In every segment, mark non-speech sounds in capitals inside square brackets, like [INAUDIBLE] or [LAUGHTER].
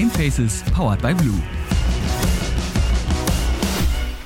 Gamefaces powered by Blue.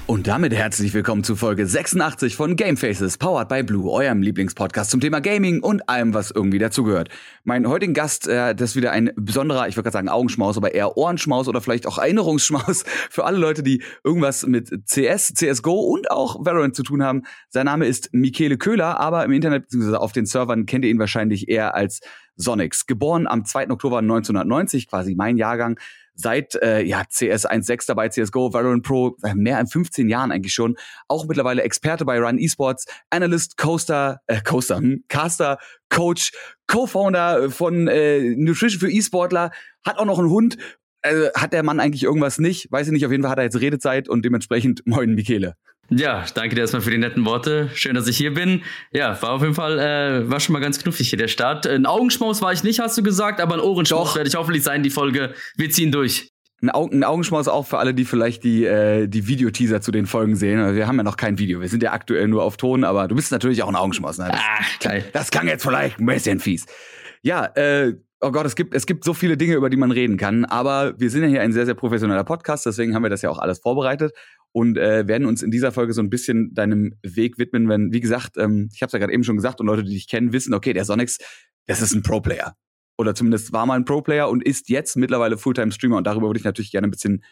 Und damit herzlich willkommen zu Folge 86 von Gamefaces, powered by Blue, eurem Lieblingspodcast zum Thema Gaming und allem, was irgendwie dazugehört. Mein heutigen Gast, äh, das ist wieder ein besonderer, ich würde gerade sagen Augenschmaus, aber eher Ohrenschmaus oder vielleicht auch Erinnerungsschmaus [LAUGHS] für alle Leute, die irgendwas mit CS, CSGO und auch Valorant zu tun haben. Sein Name ist Michele Köhler, aber im Internet bzw. auf den Servern kennt ihr ihn wahrscheinlich eher als Sonics. Geboren am 2. Oktober 1990, quasi mein Jahrgang, seit äh, ja, CS 1.6 dabei, CSGO, Valorant Pro, seit mehr als 15 Jahren eigentlich schon. Auch mittlerweile Experte bei Run Esports, Analyst, Coaster, äh, Coaster, hm, Caster, Coach, Co-Founder von äh, Nutrition für E-Sportler, hat auch noch einen Hund. Äh, hat der Mann eigentlich irgendwas nicht? Weiß ich nicht, auf jeden Fall hat er jetzt Redezeit und dementsprechend [LAUGHS] moin Michele. Ja, danke dir erstmal für die netten Worte. Schön, dass ich hier bin. Ja, war auf jeden Fall, äh, war schon mal ganz knuffig hier der Start. Ein Augenschmaus war ich nicht, hast du gesagt, aber ein Ohrenschmaus werde ich hoffentlich sein, die Folge. Wir ziehen durch. Ein, Augen, ein Augenschmaus auch für alle, die vielleicht die, äh, die Videoteaser zu den Folgen sehen. Also wir haben ja noch kein Video. Wir sind ja aktuell nur auf Ton, aber du bist natürlich auch ein Augenschmaus. Ne? Das, Ach, geil. das klang jetzt vielleicht ein bisschen fies. Ja, äh, oh Gott, es gibt, es gibt so viele Dinge, über die man reden kann. Aber wir sind ja hier ein sehr, sehr professioneller Podcast, deswegen haben wir das ja auch alles vorbereitet und äh, werden uns in dieser Folge so ein bisschen deinem Weg widmen, wenn, wie gesagt, ähm, ich habe es ja gerade eben schon gesagt und Leute, die dich kennen, wissen, okay, der Sonics, das ist ein Pro-Player. Oder zumindest war mal ein Pro-Player und ist jetzt mittlerweile Fulltime-Streamer und darüber würde ich natürlich gerne ein bisschen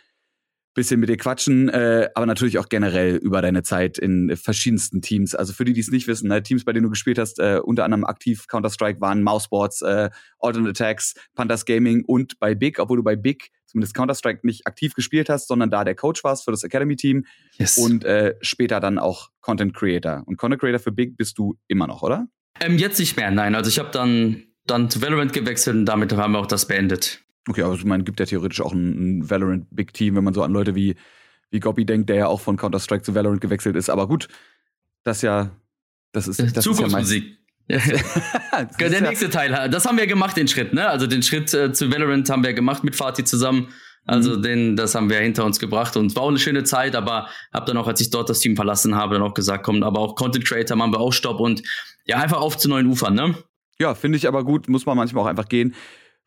bisschen mit dir quatschen, äh, aber natürlich auch generell über deine Zeit in verschiedensten Teams. Also für die, die es nicht wissen, ne, Teams, bei denen du gespielt hast, äh, unter anderem aktiv Counter-Strike waren Mouseboards, äh, Alternate Attacks, Panthers Gaming und bei Big, obwohl du bei Big zumindest Counter-Strike nicht aktiv gespielt hast, sondern da der Coach warst für das Academy-Team Yes. und äh, später dann auch Content Creator. Und Content Creator für Big bist du immer noch, oder? Ähm, jetzt nicht mehr, nein. Also ich habe dann, dann zu Valorant gewechselt und damit haben wir auch das beendet. Okay, aber ich meine, gibt ja theoretisch auch ein, Valorant Big Team, wenn man so an Leute wie, wie Gobby denkt, der ja auch von Counter-Strike zu Valorant gewechselt ist. Aber gut, das ja, das ist, das ist ja Zukunftsmusik. [LAUGHS] das der ja, nächste Teil, das haben wir gemacht, den Schritt, ne? Also den Schritt äh, zu Valorant haben wir gemacht mit Fatih zusammen. Also Mhm. den, das haben wir hinter uns gebracht und es war auch eine schöne Zeit, aber habe dann auch, als ich dort das Team verlassen habe, dann auch gesagt, komm, aber auch Content Creator machen wir auch Stopp und ja, einfach auf zu neuen Ufern, ne? ja finde ich aber gut, muss man manchmal auch einfach gehen.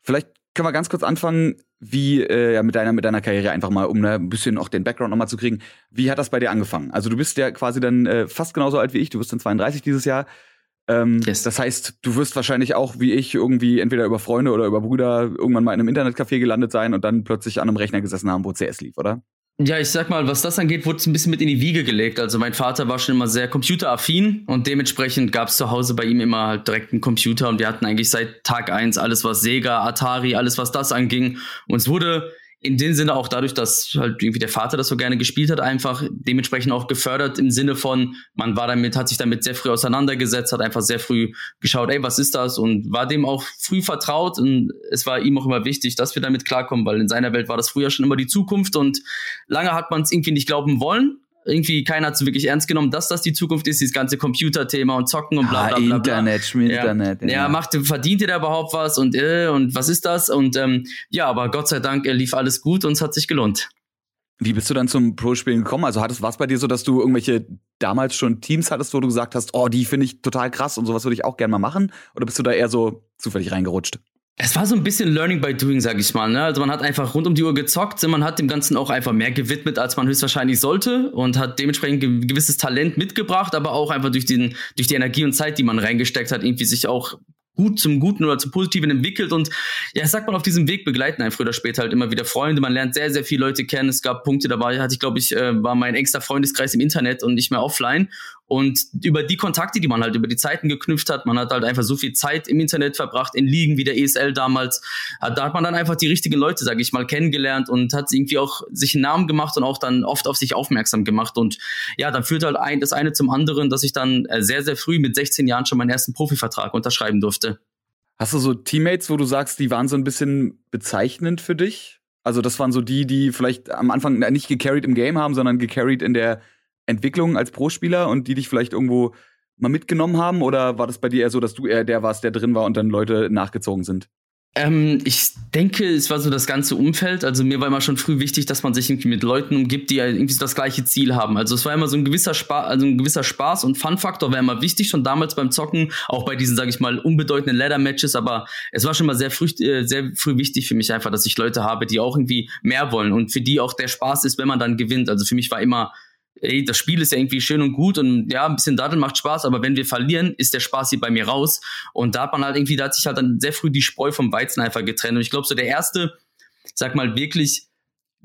Vielleicht können wir ganz kurz anfangen, wie äh, ja, mit deiner mit deiner Karriere einfach mal, um ne, ein bisschen auch den Background nochmal zu kriegen. Wie hat das bei dir angefangen? Also du bist ja quasi dann äh, fast genauso alt wie ich, du wirst dann 32 dieses Jahr. Ähm, Yes. Das heißt, du wirst wahrscheinlich auch wie ich irgendwie entweder über Freunde oder über Brüder irgendwann mal in einem Internetcafé gelandet sein und dann plötzlich an einem Rechner gesessen haben, wo CS lief, oder? Ja, ich sag mal, was das angeht, wurde es ein bisschen mit in die Wiege gelegt. Also mein Vater war schon immer sehr computeraffin und dementsprechend gab es zu Hause bei ihm immer halt direkt einen Computer und wir hatten eigentlich seit Tag eins alles, was Sega, Atari, alles, was das anging. Und es wurde in dem Sinne auch dadurch, dass halt irgendwie der Vater das so gerne gespielt hat, einfach dementsprechend auch gefördert im Sinne von, man war damit, hat sich damit sehr früh auseinandergesetzt, hat einfach sehr früh geschaut, ey, was ist das? Und war dem auch früh vertraut und es war ihm auch immer wichtig, dass wir damit klarkommen, weil in seiner Welt war das früher schon immer die Zukunft und lange hat man es irgendwie nicht glauben wollen. Irgendwie keiner hat es wirklich ernst genommen, dass das die Zukunft ist, dieses ganze Computerthema und Zocken und bla bla bla. bla. Internet, Schmied, Ja. Internet. Ja, macht, verdient ihr da überhaupt was und äh, und was ist das? Und ähm, ja, aber Gott sei Dank äh, lief alles gut und es hat sich gelohnt. Wie bist du dann zum Pro-Spielen gekommen? Also war es bei dir so, dass du irgendwelche damals schon Teams hattest, wo du gesagt hast, oh, die finde ich total krass und sowas würde ich auch gerne mal machen? Oder bist du da eher so zufällig reingerutscht? Es war so ein bisschen Learning by Doing, sag ich mal. Ne? Also man hat einfach rund um die Uhr gezockt, man hat dem Ganzen auch einfach mehr gewidmet, als man höchstwahrscheinlich sollte und hat dementsprechend ge gewisses Talent mitgebracht, aber auch einfach durch, den, durch die Energie und Zeit, die man reingesteckt hat, irgendwie sich auch gut zum Guten oder zum Positiven entwickelt und ja, ich sag mal, auf diesem Weg begleiten einen früher oder später halt immer wieder Freunde. Man lernt sehr, sehr viele Leute kennen. Es gab Punkte dabei, hatte ich, glaube ich, äh, war mein engster Freundeskreis im Internet und nicht mehr offline. Und über die Kontakte, die man halt über die Zeiten geknüpft hat, man hat halt einfach so viel Zeit im Internet verbracht, in Ligen wie der ESL damals. Hat- Da hat man dann einfach die richtigen Leute, sage ich mal, kennengelernt und hat irgendwie auch sich einen Namen gemacht und auch dann oft auf sich aufmerksam gemacht. Und ja, dann führt halt ein, das eine zum anderen, dass ich dann äh, sehr, sehr früh mit 16 Jahren schon meinen ersten Profivertrag unterschreiben durfte. Hast du so Teammates, wo du sagst, die waren so ein bisschen bezeichnend für dich? Also das waren so die, die vielleicht am Anfang nicht gecarried im Game haben, sondern gecarried in der Entwicklung als Pro-Spieler und die dich vielleicht irgendwo mal mitgenommen haben? Oder war das bei dir eher so, dass du eher der warst, der drin war und dann Leute nachgezogen sind? Ähm, ich denke, es war so das ganze Umfeld. Also mir war immer schon früh wichtig, dass man sich irgendwie mit Leuten umgibt, die irgendwie das gleiche Ziel haben. Also es war immer so ein gewisser Spaß, also ein gewisser Spaß und Fun-Faktor war immer wichtig, schon damals beim Zocken, auch bei diesen, sage ich mal, unbedeutenden Ladder-Matches. Aber es war schon mal sehr früh, äh, sehr früh wichtig für mich einfach, dass ich Leute habe, die auch irgendwie mehr wollen und für die auch der Spaß ist, wenn man dann gewinnt. Also für mich war immer ey, das Spiel ist ja irgendwie schön und gut und ja, ein bisschen Datteln macht Spaß, aber wenn wir verlieren, ist der Spaß hier bei mir raus. Und da hat man halt irgendwie, da hat sich halt dann sehr früh die Spreu vom Weizen einfach getrennt. Und ich glaube, so der erste, sag mal, wirklich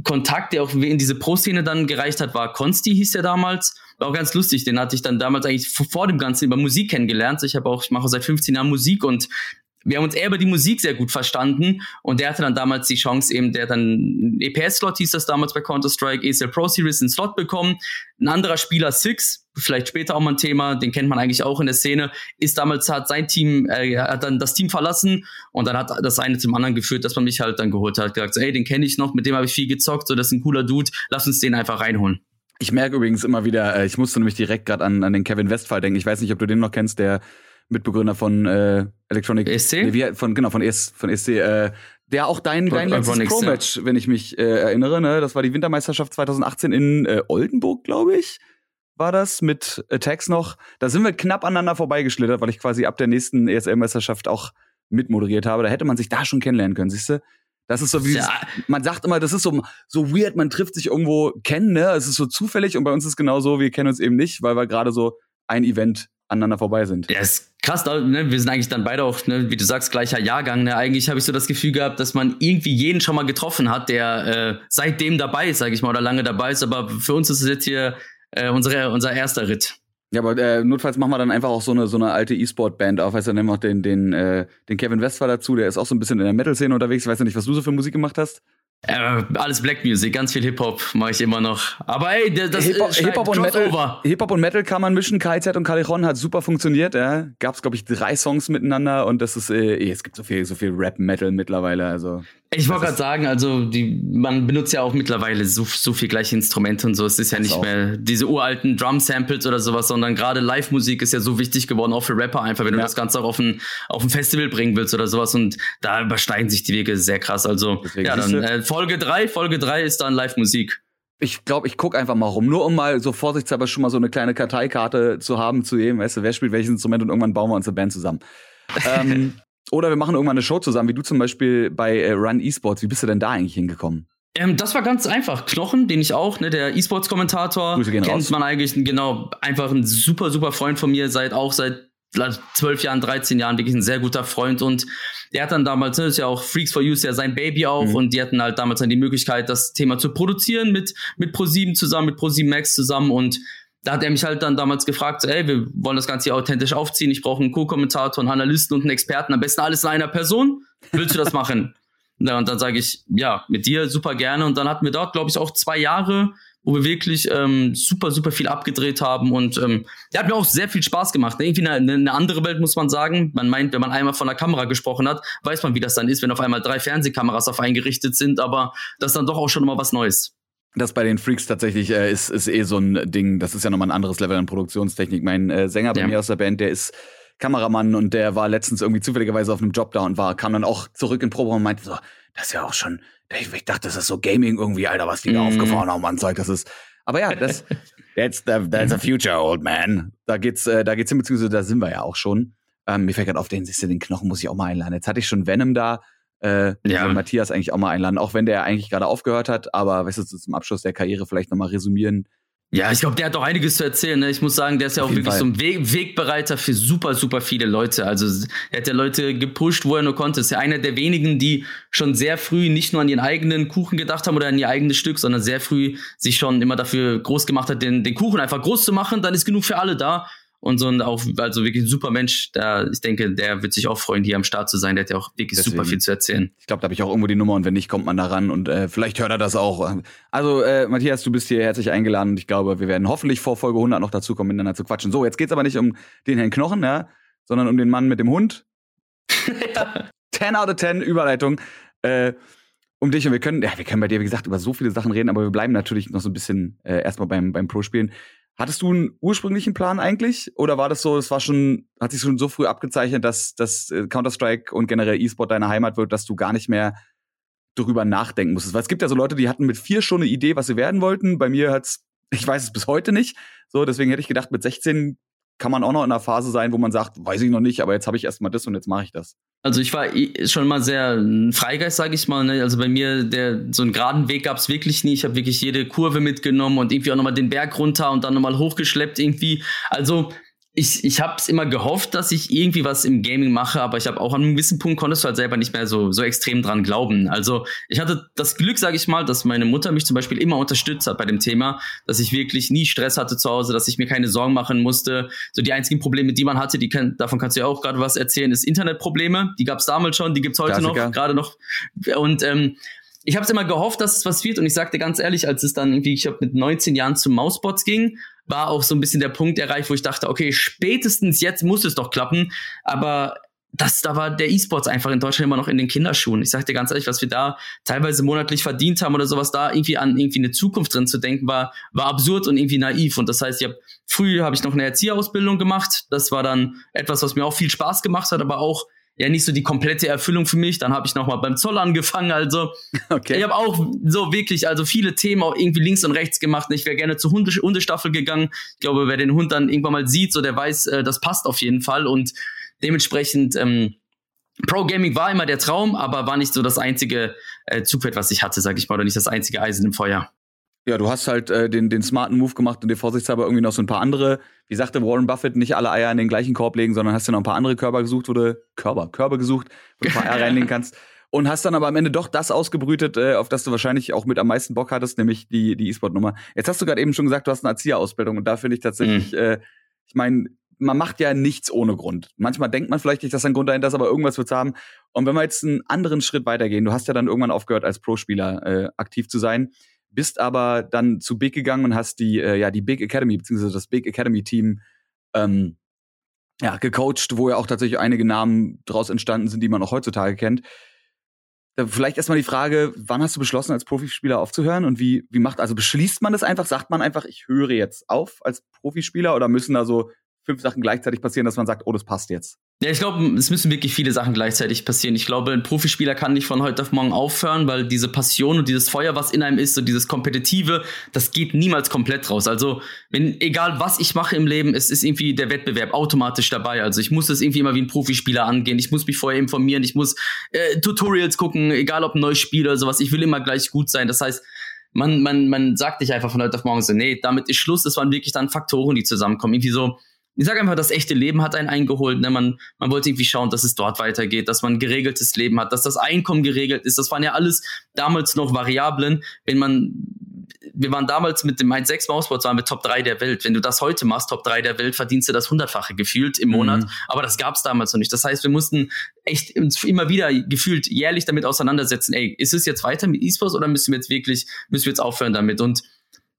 Kontakt, der auch in diese Pro-Szene dann gereicht hat, war Konsti, hieß der damals. War auch ganz lustig. Den hatte ich dann damals eigentlich vor dem Ganzen über Musik kennengelernt. Ich habe auch, ich mache seit 15 Jahren Musik und wir haben uns eher über die Musik sehr gut verstanden und der hatte dann damals die Chance eben, der dann EPS-Slot hieß das damals bei Counter-Strike, ESL Pro Series einen Slot bekommen. Ein anderer Spieler, Six, vielleicht später auch mal ein Thema, den kennt man eigentlich auch in der Szene, ist damals, hat sein Team, äh, hat dann das Team verlassen und dann hat das eine zum anderen geführt, dass man mich halt dann geholt hat, gesagt, so, ey, den kenne ich noch, mit dem habe ich viel gezockt, so, das ist ein cooler Dude, lass uns den einfach reinholen. Ich merke übrigens immer wieder, äh, ich musste nämlich direkt gerade an, an den Kevin Westphal denken. Ich weiß nicht, ob du den noch kennst, der Mitbegründer von äh, Electronic ESC? Nee, von genau von ES, von ESC, äh, der auch dein dein letztes Pro Match, ja. wenn ich mich äh, erinnere, ne, das war die Wintermeisterschaft 2018 in äh, Oldenburg, glaube ich. War das mit Attacks noch? Da sind wir knapp aneinander vorbeigeschlittert, weil ich quasi ab der nächsten ESL-Meisterschaft auch mitmoderiert habe. Da hätte man sich da schon kennenlernen können, siehst du? Das ist so wie, ja. man sagt immer, das ist so, so weird, man trifft sich irgendwo kennen, ne? Es ist so zufällig und bei uns ist genau so, wir kennen uns eben nicht, weil wir gerade so ein Event aneinander vorbei sind. Ja, ist krass, ne? wir sind eigentlich dann beide auch, ne, wie du sagst, gleicher Jahrgang. Ne? Eigentlich habe ich so das Gefühl gehabt, dass man irgendwie jeden schon mal getroffen hat, der äh, seitdem dabei ist, sage ich mal, oder lange dabei ist. Aber für uns ist es jetzt hier äh, unsere, unser erster Ritt. Ja, aber äh, notfalls machen wir dann einfach auch so eine so eine alte E-Sport-Band auf. Weißt du, dann nehmen wir auch den, den, äh, den Kevin Westphal dazu, der ist auch so ein bisschen in der Metal-Szene unterwegs. Ich weiß ja nicht, was du so für Musik gemacht hast. Äh, alles Black Music, ganz viel Hip-Hop mache ich immer noch. Aber ey, das Hip-Hop äh, Hip und, Metal, Hip und Metal kann man mischen. KZ und Callejon hat super funktioniert. Ja. Gab es, glaube ich, drei Songs miteinander und das ist, äh, es gibt so viel, so viel Rap-Metal mittlerweile. Also ich wollte gerade sagen, also die, man benutzt ja auch mittlerweile so, so viel gleiche Instrumente und so. Es ist ja nicht mehr diese uralten Drum-Samples oder sowas, sondern gerade Live-Musik ist ja so wichtig geworden, auch für Rapper einfach, wenn ja. du das Ganze auch auf ein, auf ein Festival bringen willst oder sowas. Und da übersteigen sich die Wege sehr krass. Also, Deswegen ja, dann äh, Folge drei, Folge drei ist dann Live-Musik. Ich glaube, ich guck einfach mal rum, nur um mal so vorsichtshalber schon mal so eine kleine Karteikarte zu haben, zu jedem, weißt du, wer spielt welches Instrument und irgendwann bauen wir uns eine Band zusammen. [LAUGHS] ähm, oder wir machen irgendwann eine Show zusammen, wie du zum Beispiel bei äh, Run Esports. Wie bist du denn da eigentlich hingekommen? Ähm, das war ganz einfach. Knochen, den ich auch, ne, der E-Sports-Kommentator, kennt raus. man eigentlich, genau, einfach ein super, super Freund von mir, seit auch seit zwölf Jahren, 13 Jahren, wirklich ein sehr guter Freund und der hat dann damals, ne, das ist ja auch Freaks for You, ist ja sein Baby auch mhm. und die hatten halt damals dann die Möglichkeit, das Thema zu produzieren mit, mit Pro7 zusammen, mit Pro7 Max zusammen und da hat er mich halt dann damals gefragt, ey, wir wollen das Ganze hier authentisch aufziehen, ich brauche einen Co-Kommentator, einen Analysten und einen Experten, am besten alles in einer Person. Willst du das machen? [LAUGHS] und dann sage ich, ja, mit dir super gerne. Und dann hatten wir dort, glaube ich, auch zwei Jahre, wo wir wirklich ähm, super, super viel abgedreht haben. Und ähm, der hat mir auch sehr viel Spaß gemacht. Ne? Irgendwie eine, eine andere Welt, muss man sagen. Man meint, wenn man einmal von der Kamera gesprochen hat, weiß man, wie das dann ist, wenn auf einmal drei Fernsehkameras auf eingerichtet sind. Aber das ist dann doch auch schon immer was Neues. Das bei den Freaks tatsächlich äh, ist, ist eh so ein Ding. Das ist ja nochmal ein anderes Level an Produktionstechnik. Mein äh, Sänger bei ja. mir aus der Band, der ist Kameramann und der war letztens irgendwie zufälligerweise auf einem Job da und war, kam dann auch zurück in Probe und meinte so, das ist ja auch schon, ich, ich dachte, das ist so Gaming irgendwie, Alter, was die da mhm. aufgefahren haben an Zeug, das ist. Aber ja, das, [LAUGHS] that's the, that's the future, old man. Da geht's, äh, da geht's hin, beziehungsweise da sind wir ja auch schon. Ähm, mir fällt gerade auf, den siehst du, den Knochen muss ich auch mal einladen. Jetzt hatte ich schon Venom da äh, ja. Matthias eigentlich auch mal einladen, auch wenn der eigentlich gerade aufgehört hat, aber weißt du, zum Abschluss der Karriere vielleicht nochmal resümieren. Ja, ich glaube, der hat doch einiges zu erzählen. Ne? Ich muss sagen, der ist ja auch wirklich Fall. so ein Weg Wegbereiter für super, super viele Leute. Also er hat ja Leute gepusht, wo er nur konnte. Ist ja einer der wenigen, die schon sehr früh nicht nur an ihren eigenen Kuchen gedacht haben oder an ihr eigenes Stück, sondern sehr früh sich schon immer dafür groß gemacht hat, den, den Kuchen einfach groß zu machen. Dann ist genug für alle da und so ein auch, also wirklich ein super Mensch. Da, ich denke, der wird sich auch freuen, hier am Start zu sein. Der hat ja auch wirklich Deswegen. super viel zu erzählen. Ich glaube, da habe ich auch irgendwo die Nummer und wenn nicht, kommt man da ran und äh, vielleicht hört er das auch. Also, äh, Matthias, du bist hier herzlich eingeladen und ich glaube, wir werden hoffentlich vor Folge 100 noch dazu kommen, miteinander zu quatschen. So, jetzt geht's aber nicht um den Herrn Knochen, ja, sondern um den Mann mit dem Hund. [LAUGHS] ja. 10 out of 10 Überleitung. Äh, um dich und wir können, ja, wir können bei dir, wie gesagt, über so viele Sachen reden, aber wir bleiben natürlich noch so ein bisschen äh, erstmal beim, beim Pro-Spielen. Hattest du einen ursprünglichen Plan eigentlich? Oder war das so, es war schon, hat sich schon so früh abgezeichnet, dass, dass äh, Counter-Strike und generell E-Sport deine Heimat wird, dass du gar nicht mehr darüber nachdenken musstest? Weil es gibt ja so Leute, die hatten mit vier schon eine Idee, was sie werden wollten. Bei mir hat's, [LAUGHS] ich weiß es bis heute nicht. So, deswegen hätte ich gedacht, mit 16 kann man auch noch in einer Phase sein, wo man sagt, weiß ich noch nicht, aber jetzt habe ich erstmal das und jetzt mache ich das. Also ich war schon mal sehr Freigeist, sage ich mal. Ne? Also bei mir, der so einen geraden Weg gab es wirklich nie. Ich habe wirklich jede Kurve mitgenommen und irgendwie auch nochmal den Berg runter und dann nochmal hochgeschleppt irgendwie. Also ich, ich habe es immer gehofft, dass ich irgendwie was im Gaming mache, aber ich habe auch an einem gewissen Punkt konntest du halt selber nicht mehr so, so extrem dran glauben. Also ich hatte das Glück, sage ich mal, dass meine Mutter mich zum Beispiel immer unterstützt hat bei dem Thema, dass ich wirklich nie Stress hatte zu Hause, dass ich mir keine Sorgen machen musste. So die einzigen Probleme, die man hatte, die kann, davon kannst du ja auch gerade was erzählen, ist Internetprobleme. Die gab es damals schon, die gibt's heute Klassiker. noch, gerade noch. Und ähm, ich habe immer gehofft, dass es was wird und ich sagte ganz ehrlich, als es dann irgendwie, ich habe mit 19 Jahren zum Mausbots ging, war auch so ein bisschen der Punkt erreicht, wo ich dachte, okay, spätestens jetzt muss es doch klappen. Aber das, da war der E-Sports einfach in Deutschland immer noch in den Kinderschuhen. Ich sag dir ganz ehrlich, was wir da teilweise monatlich verdient haben oder sowas, da irgendwie an irgendwie eine Zukunft drin zu denken, war, war absurd und irgendwie naiv. Und das heißt, ich hab, früh habe ich noch eine Erzieherausbildung gemacht. Das war dann etwas, was mir auch viel Spaß gemacht hat, aber auch ja nicht so die komplette Erfüllung für mich. Dann habe ich noch mal beim Zoll angefangen. Also [LAUGHS] okay. ich habe auch so wirklich also viele Themen auch irgendwie links und rechts gemacht. Ich wäre gerne zur Hunde Hundestaffel gegangen. Ich glaube, wer den Hund dann irgendwann mal sieht, so der weiß, äh, das passt auf jeden Fall und dementsprechend ähm, Pro Gaming war immer der Traum, aber war nicht so das einzige äh, Zugpferd, was ich hatte, sag ich mal, oder nicht das einzige Eisen im Feuer. Ja, du hast halt äh, den, den smarten Move gemacht und dir vorsichtshalber irgendwie noch so ein paar andere, wie sagte Warren Buffett, nicht alle Eier in den gleichen Korb legen, sondern hast dir noch ein paar andere Körper gesucht, wo du, Körper, Körper gesucht, wo du ein paar Eier reinlegen [LAUGHS] kannst. Und hast dann aber am Ende doch das ausgebrütet, äh, auf das du wahrscheinlich auch mit am meisten Bock hattest, nämlich die, die E-Sport-Nummer. Jetzt hast du gerade eben schon gesagt, du hast eine Erzieherausbildung und da finde ich tatsächlich, mhm. äh, ich meine, man macht ja nichts ohne Grund. Manchmal denkt man vielleicht nicht, dass ein Grund dahinter ist, aber irgendwas wird's haben. Und wenn wir jetzt einen anderen Schritt weitergehen, du hast ja dann irgendwann aufgehört, als Pro-Spieler äh, aktiv zu sein bist aber dann zu Big gegangen und hast die, äh, ja, die Big Academy, beziehungsweise das Big Academy Team, ähm, ja, gecoacht, wo ja auch tatsächlich einige Namen draus entstanden sind, die man auch heutzutage kennt. Vielleicht erstmal die Frage, wann hast du beschlossen, als Profispieler aufzuhören und wie, wie macht, also beschließt man das einfach? Sagt man einfach, ich höre jetzt auf als Profispieler oder müssen da so fünf Sachen gleichzeitig passieren, dass man sagt, oh, das passt jetzt? Ja, ich glaube, es müssen wirklich viele Sachen gleichzeitig passieren. Ich glaube, ein Profispieler kann nicht von heute auf morgen aufhören, weil diese Passion und dieses Feuer, was in einem ist, und dieses Kompetitive, das geht niemals komplett raus. Also, wenn, egal was ich mache im Leben, es ist irgendwie der Wettbewerb automatisch dabei. Also, ich muss es irgendwie immer wie ein Profispieler angehen. Ich muss mich vorher informieren. Ich muss äh, Tutorials gucken, egal ob ein neues Spiel oder sowas. Ich will immer gleich gut sein. Das heißt, man, man, man sagt nicht einfach von heute auf morgen so, nee, damit ist Schluss. Das waren wirklich dann Faktoren, die zusammenkommen. Irgendwie so, ich sage einfach, das echte Leben hat einen eingeholt. Ne? Man, man wollte irgendwie schauen, dass es dort weitergeht, dass man ein geregeltes Leben hat, dass das Einkommen geregelt ist. Das waren ja alles damals noch Variablen. Wenn man, wir waren damals mit dem 1.6 Mausboard, waren wir Top 3 der Welt. Wenn du das heute machst, Top 3 der Welt, verdienst du das hundertfache gefühlt im Monat. Mhm. Aber das gab es damals noch nicht. Das heißt, wir mussten echt uns immer wieder gefühlt jährlich damit auseinandersetzen. Ey, ist es jetzt weiter mit E-Sports oder müssen wir jetzt wirklich, müssen wir jetzt aufhören damit? Und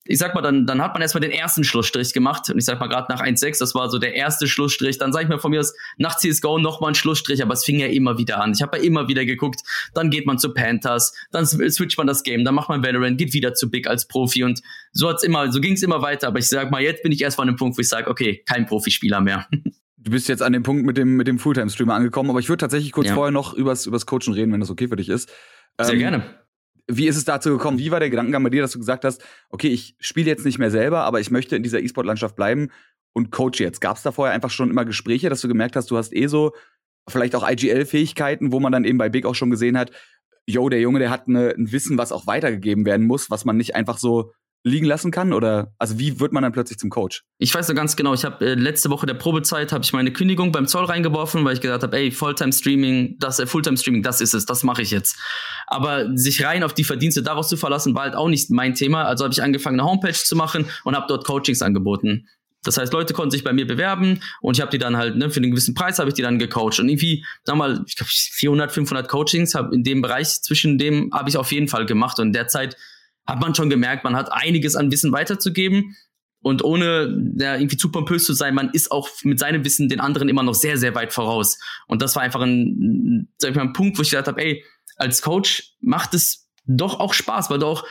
ich sag mal, dann, dann hat man erstmal den ersten Schlussstrich gemacht. Und ich sag mal, gerade nach 1.6, das war so der erste Schlussstrich. Dann sag ich mal von mir aus, nach CSGO nochmal ein Schlussstrich, aber es fing ja immer wieder an. Ich habe ja immer wieder geguckt, dann geht man zu Panthers, dann switcht man das Game, dann macht man Valorant, geht wieder zu Big als Profi und so hat's immer, so ging's immer weiter. Aber ich sag mal, jetzt bin ich erst an dem Punkt, wo ich sage, okay, kein Profispieler mehr. [LAUGHS] Du bist jetzt an dem Punkt mit dem, mit dem Fulltime-Streamer angekommen, aber ich würde tatsächlich kurz ja. vorher noch übers, übers Coachen reden, wenn das okay für dich ist. Sehr ähm, gerne wie ist es dazu gekommen? Wie war der Gedankengang bei dir, dass du gesagt hast, okay, ich spiele jetzt nicht mehr selber, aber ich möchte in dieser E-Sport-Landschaft bleiben und coach jetzt? Gab es da vorher einfach schon immer Gespräche, dass du gemerkt hast, du hast eh so vielleicht auch IGL-Fähigkeiten, wo man dann eben bei Big auch schon gesehen hat, yo, der Junge, der hat eine, ein Wissen, was auch weitergegeben werden muss, was man nicht einfach so liegen lassen kann? Oder also wie wird man dann plötzlich zum Coach? Ich weiß so ganz genau, ich habe äh, letzte Woche der Probezeit habe ich meine Kündigung beim Zoll reingeworfen, weil ich gesagt habe, ey, Fulltime Streaming, das äh, Fulltime Streaming, das ist es, das mache ich jetzt. Aber sich rein auf die Verdienste daraus zu verlassen, war halt auch nicht mein Thema, also habe ich angefangen eine Homepage zu machen und habe dort Coachings angeboten. Das heißt, Leute konnten sich bei mir bewerben und ich habe die dann halt, ne, für einen gewissen Preis habe ich die dann gecoacht. Und irgendwie, sag mal, ich glaube 400, 500 Coachings hab in dem Bereich, zwischen dem habe ich auf jeden Fall gemacht. Und derzeit hat man schon gemerkt, man hat einiges an Wissen weiterzugeben. Und ohne ja, irgendwie zu pompös zu sein, man ist auch mit seinem Wissen den anderen immer noch sehr, sehr weit voraus. Und das war einfach ein, sag ich mal, ein Punkt, wo ich gedacht habe, ey, als Coach macht es doch auch Spaß, weil du auch,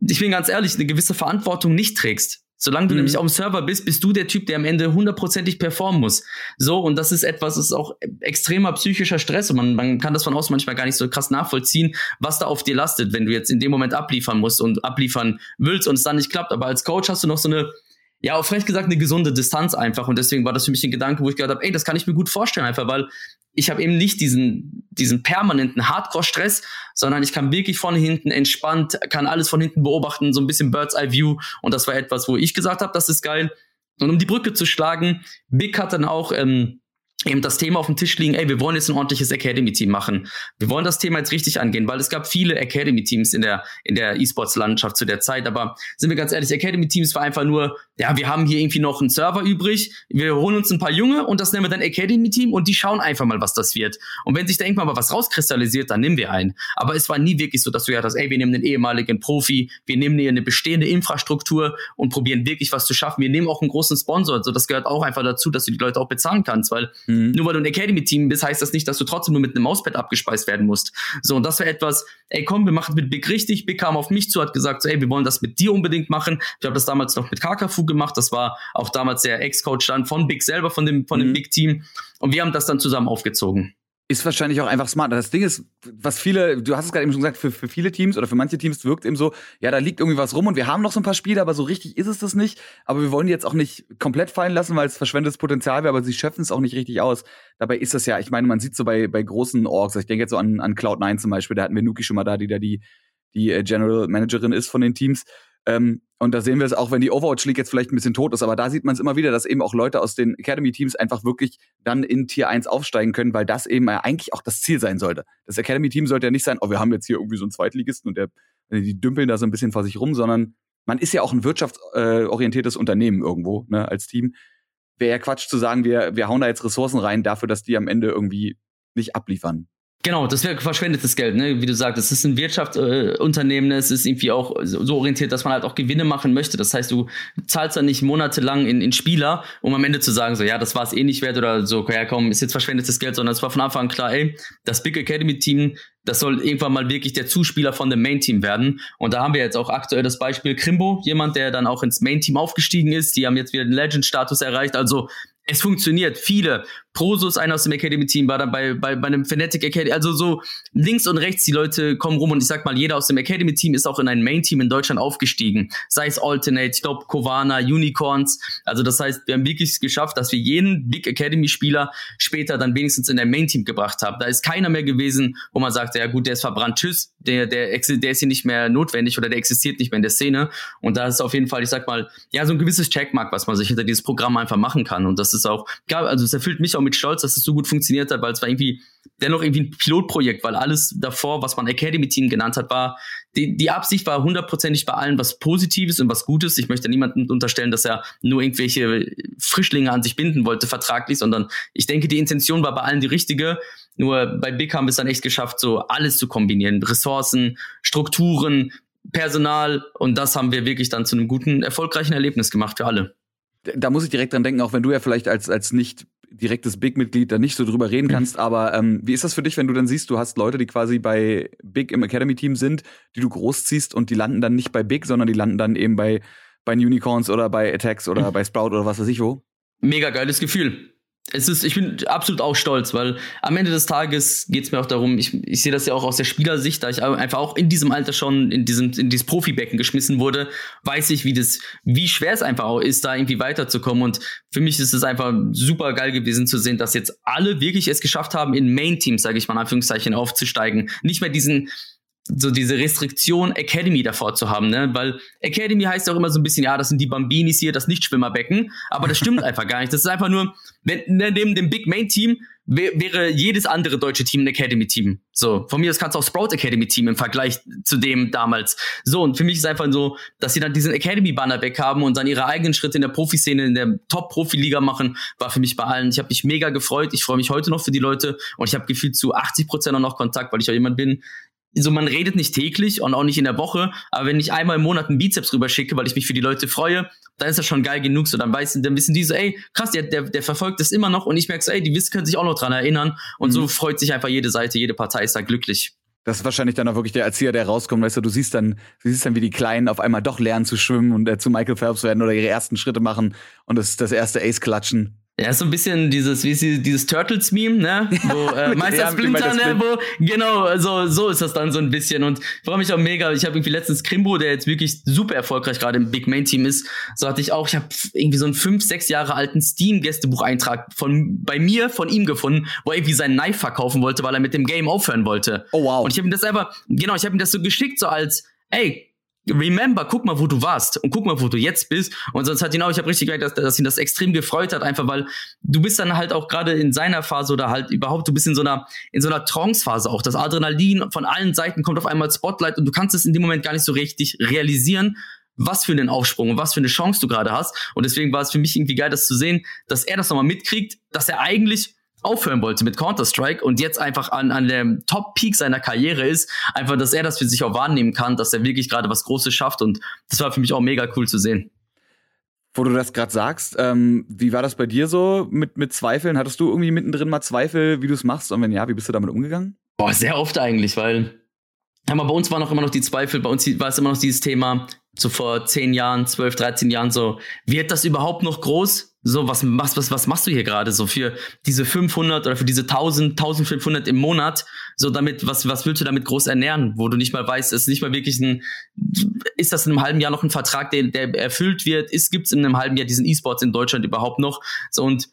ich bin ganz ehrlich, eine gewisse Verantwortung nicht trägst. Solange du mhm. nämlich auf dem Server bist, bist du der Typ, der am Ende hundertprozentig performen muss. So, und das ist etwas, das ist auch extremer psychischer Stress und man, man kann das von außen manchmal gar nicht so krass nachvollziehen, was da auf dir lastet, wenn du jetzt in dem Moment abliefern musst und abliefern willst und es dann nicht klappt. Aber als Coach hast du noch so eine ja, auch vielleicht gesagt, eine gesunde Distanz einfach. Und deswegen war das für mich ein Gedanke, wo ich gedacht habe, ey, das kann ich mir gut vorstellen, einfach, weil ich habe eben nicht diesen, diesen permanenten Hardcore-Stress, sondern ich kann wirklich von hinten entspannt, kann alles von hinten beobachten, so ein bisschen Bird's Eye View. Und das war etwas, wo ich gesagt habe, das ist geil. Und um die Brücke zu schlagen, Big hat dann auch ähm, eben das Thema auf dem Tisch liegen, ey, wir wollen jetzt ein ordentliches Academy-Team machen. Wir wollen das Thema jetzt richtig angehen, weil es gab viele Academy-Teams in der, in der E-Sports-Landschaft zu der Zeit, aber sind wir ganz ehrlich, Academy-Teams war einfach nur, ja, wir haben hier irgendwie noch einen Server übrig, wir holen uns ein paar Junge und das nennen wir dann Academy-Team und die schauen einfach mal, was das wird. Und wenn sich da irgendwann mal was rauskristallisiert, dann nehmen wir einen. Aber es war nie wirklich so, dass du ja das, ey, wir nehmen einen ehemaligen Profi, wir nehmen hier eine bestehende Infrastruktur und probieren wirklich was zu schaffen. Wir nehmen auch einen großen Sponsor, also das gehört auch einfach dazu, dass du die Leute auch bezahlen kannst, weil Mhm. Nur weil du ein Academy-Team bist, heißt das nicht, dass du trotzdem nur mit einem Mauspad abgespeist werden musst. So, und das wäre etwas, ey, komm, wir machen mit Big richtig. Big kam auf mich zu, hat gesagt, so, ey, wir wollen das mit dir unbedingt machen. Ich habe das damals noch mit Kakafu gemacht. Das war auch damals der Ex-Coach dann von Big selber, von dem, von mhm. dem Big-Team. Und wir haben das dann zusammen aufgezogen ist wahrscheinlich auch einfach smart. Das Ding ist, was viele, du hast es gerade eben schon gesagt, für, für viele Teams oder für manche Teams wirkt eben so, ja, da liegt irgendwie was rum und wir haben noch so ein paar Spiele, aber so richtig ist es das nicht. Aber wir wollen die jetzt auch nicht komplett fallen lassen, weil es verschwendetes Potenzial wäre, aber sie schöpfen es auch nicht richtig aus. Dabei ist das ja, ich meine, man sieht so bei, bei großen Orgs, ich denke jetzt so an, an Cloud9 zum Beispiel, da hatten wir Nuki schon mal da, die da die, die äh, General Managerin ist von den Teams. Ähm, und da sehen wir es auch, wenn die Overwatch League jetzt vielleicht ein bisschen tot ist, aber da sieht man es immer wieder, dass eben auch Leute aus den Academy-Teams einfach wirklich dann in Tier 1 aufsteigen können, weil das eben eigentlich auch das Ziel sein sollte. Das Academy-Team sollte ja nicht sein, oh, wir haben jetzt hier irgendwie so einen Zweitligisten und der, die dümpeln da so ein bisschen vor sich rum, sondern man ist ja auch ein wirtschaftsorientiertes Unternehmen irgendwo, ne, als Team. Wäre ja Quatsch zu sagen, wir, wir hauen da jetzt Ressourcen rein dafür, dass die am Ende irgendwie nicht abliefern. Genau, das wäre verschwendetes Geld, ne? Wie du sagst, es ist ein Wirtschaftsunternehmen, äh, es ist irgendwie auch so orientiert, dass man halt auch Gewinne machen möchte. Das heißt, du zahlst dann nicht monatelang in, in Spieler, um am Ende zu sagen, so ja, das war es eh nicht wert oder so, ja komm, ist jetzt verschwendetes Geld, sondern es war von Anfang an klar, ey, das Big Academy Team, das soll irgendwann mal wirklich der Zuspieler von dem Main Team werden. Und da haben wir jetzt auch aktuell das Beispiel Krimbo, jemand, der dann auch ins Main Team aufgestiegen ist. Die haben jetzt wieder den Legend-Status erreicht. Also es funktioniert. Viele. Prosus, einer aus dem Academy-Team, war dann bei, bei, bei einem Fnatic Academy. Also so links und rechts, die Leute kommen rum und ich sag mal, jeder aus dem Academy-Team ist auch in ein Main-Team in Deutschland aufgestiegen. Sei es Alternate, ich glaube Kovana, Unicorns. Also das heißt, wir haben wirklich geschafft, dass wir jeden Big Academy-Spieler später dann wenigstens in ein Main-Team gebracht haben. Da ist keiner mehr gewesen, wo man sagt, ja gut, der ist verbrannt, tschüss, der, der, der ist hier nicht mehr notwendig oder der existiert nicht mehr in der Szene. Und da ist auf jeden Fall, ich sag mal, ja, so ein gewisses Checkmark, was man sich hinter dieses Programm einfach machen kann. Und das ist auch, also es erfüllt mich auch mit Stolz, dass es so gut funktioniert hat, weil es war irgendwie dennoch irgendwie ein Pilotprojekt, weil alles davor, was man Academy Team genannt hat, war, die, die Absicht war hundertprozentig bei allen was Positives und was Gutes. Ich möchte niemandem unterstellen, dass er nur irgendwelche Frischlinge an sich binden wollte, vertraglich, sondern ich denke, die Intention war bei allen die richtige. Nur bei Big haben wir es dann echt geschafft, so alles zu kombinieren. Ressourcen, Strukturen, Personal und das haben wir wirklich dann zu einem guten, erfolgreichen Erlebnis gemacht für alle. Da muss ich direkt dran denken, auch wenn du ja vielleicht als, als nicht direktes Big-Mitglied da nicht so drüber reden mhm. kannst, aber ähm, wie ist das für dich, wenn du dann siehst, du hast Leute, die quasi bei Big im Academy-Team sind, die du großziehst und die landen dann nicht bei Big, sondern die landen dann eben bei, bei Unicorns oder bei Attacks oder mhm. bei Sprout oder was weiß ich wo? Mega geiles Gefühl es ist, ich bin absolut auch stolz, weil am Ende des Tages geht es mir auch darum, ich, ich sehe das ja auch aus der Spielersicht, da ich einfach auch in diesem Alter schon in diesem, in dieses Profibecken geschmissen wurde, weiß ich, wie das, wie schwer es einfach auch ist, da irgendwie weiterzukommen. Und für mich ist es einfach super geil gewesen zu sehen, dass jetzt alle wirklich es geschafft haben, in Main-Teams, sage ich mal in Anführungszeichen, aufzusteigen. Nicht mehr diesen so diese Restriktion Academy davor zu haben, ne? Weil Academy heißt auch immer so ein bisschen, ja, das sind die Bambinis hier, das Nichtschwimmerbecken, aber das stimmt [LAUGHS] einfach gar nicht. Das ist einfach nur, wenn neben dem Big Main Team wäre jedes andere deutsche Team ein Academy Team. So, von mir aus kannst du auch Sprout Academy Team im Vergleich zu dem damals. So, und für mich ist einfach so, dass sie dann diesen Academy Banner weg haben und dann ihre eigenen Schritte in der Profiszene, in der Top Profi Liga machen, war für mich bei allen. Ich habe mich mega gefreut. Ich freue mich heute noch für die Leute und ich habe gefühlt zu 80 Prozent noch Kontakt, weil ich auch jemand bin, so man redet nicht täglich und auch nicht in der Woche, aber wenn ich einmal im Monat einen Bizeps rüberschicke, weil ich mich für die Leute freue, dann ist das schon geil genug. So, dann weiß, dann wissen die so, ey, krass, der, der, der verfolgt das immer noch und ich merke so, ey, die wissen, können sich auch noch dran erinnern und mhm. so freut sich einfach jede Seite, jede Partei ist da glücklich Das ist wahrscheinlich dann auch wirklich der Erzieher, der rauskommt, weißt du, du siehst dann, du siehst dann, wie die Kleinen auf einmal doch lernen zu schwimmen und äh, zu Michael Phelps werden oder ihre ersten Schritte machen und das, das erste Ace klatschen. Ja, ist so ein bisschen dieses, wie ist dieses Turtles-Meme, ne? [LAUGHS] Wo äh, Meister Splinter, ne? Wo, genau, also so ist das dann so ein bisschen. Und ich freue mich auch mega. Ich habe irgendwie letztens Krimbo, der jetzt wirklich super erfolgreich gerade im Big Main Team ist, so hatte ich auch, ich habe irgendwie so einen fünf, sechs Jahre alten Steam-Gästebucheintrag von bei mir von ihm gefunden, wo er irgendwie sein Knife verkaufen wollte, weil er mit dem Game aufhören wollte. Oh wow. Und ich habe ihm das einfach, genau, ich habe ihm das so geschickt, so als, ey, remember, guck mal, wo du warst und guck mal, wo du jetzt bist. Und sonst hat ihn auch, ich habe richtig gemerkt, dass, dass ihn das extrem gefreut hat, einfach weil du bist dann halt auch gerade in seiner Phase oder halt überhaupt, du bist in so einer, in so einer Trance-Phase auch. Das Adrenalin von allen Seiten kommt auf einmal Spotlight und du kannst es in dem Moment gar nicht so richtig realisieren, was für einen Aufsprung und was für eine Chance du gerade hast. Und deswegen war es für mich irgendwie geil, das zu sehen, dass er das nochmal mitkriegt, dass er eigentlich aufhören wollte mit Counter-Strike und jetzt einfach an, an dem Top-Peak seiner Karriere ist, einfach, dass er das für sich auch wahrnehmen kann, dass er wirklich gerade was Großes schafft und das war für mich auch mega cool zu sehen. Wo du das gerade sagst, ähm, wie war das bei dir so mit, mit Zweifeln? Hattest du irgendwie mittendrin mal Zweifel, wie du es machst? Und wenn ja, wie bist du damit umgegangen? Boah, sehr oft eigentlich, weil aber bei uns waren auch immer noch die Zweifel, bei uns war es immer noch dieses Thema, so vor zehn Jahren, zwölf, dreizehn Jahren so, wird das überhaupt noch groß? So, was, was, was, was machst du hier gerade so für diese 500 oder für diese 1000, 1500 im Monat? So damit, was, was willst du damit groß ernähren, wo du nicht mal weißt, ist nicht mal wirklich ein, ist das in einem halben Jahr noch ein Vertrag, der, der erfüllt wird? Ist, gibt's in einem halben Jahr diesen E-Sports in Deutschland überhaupt noch? So, und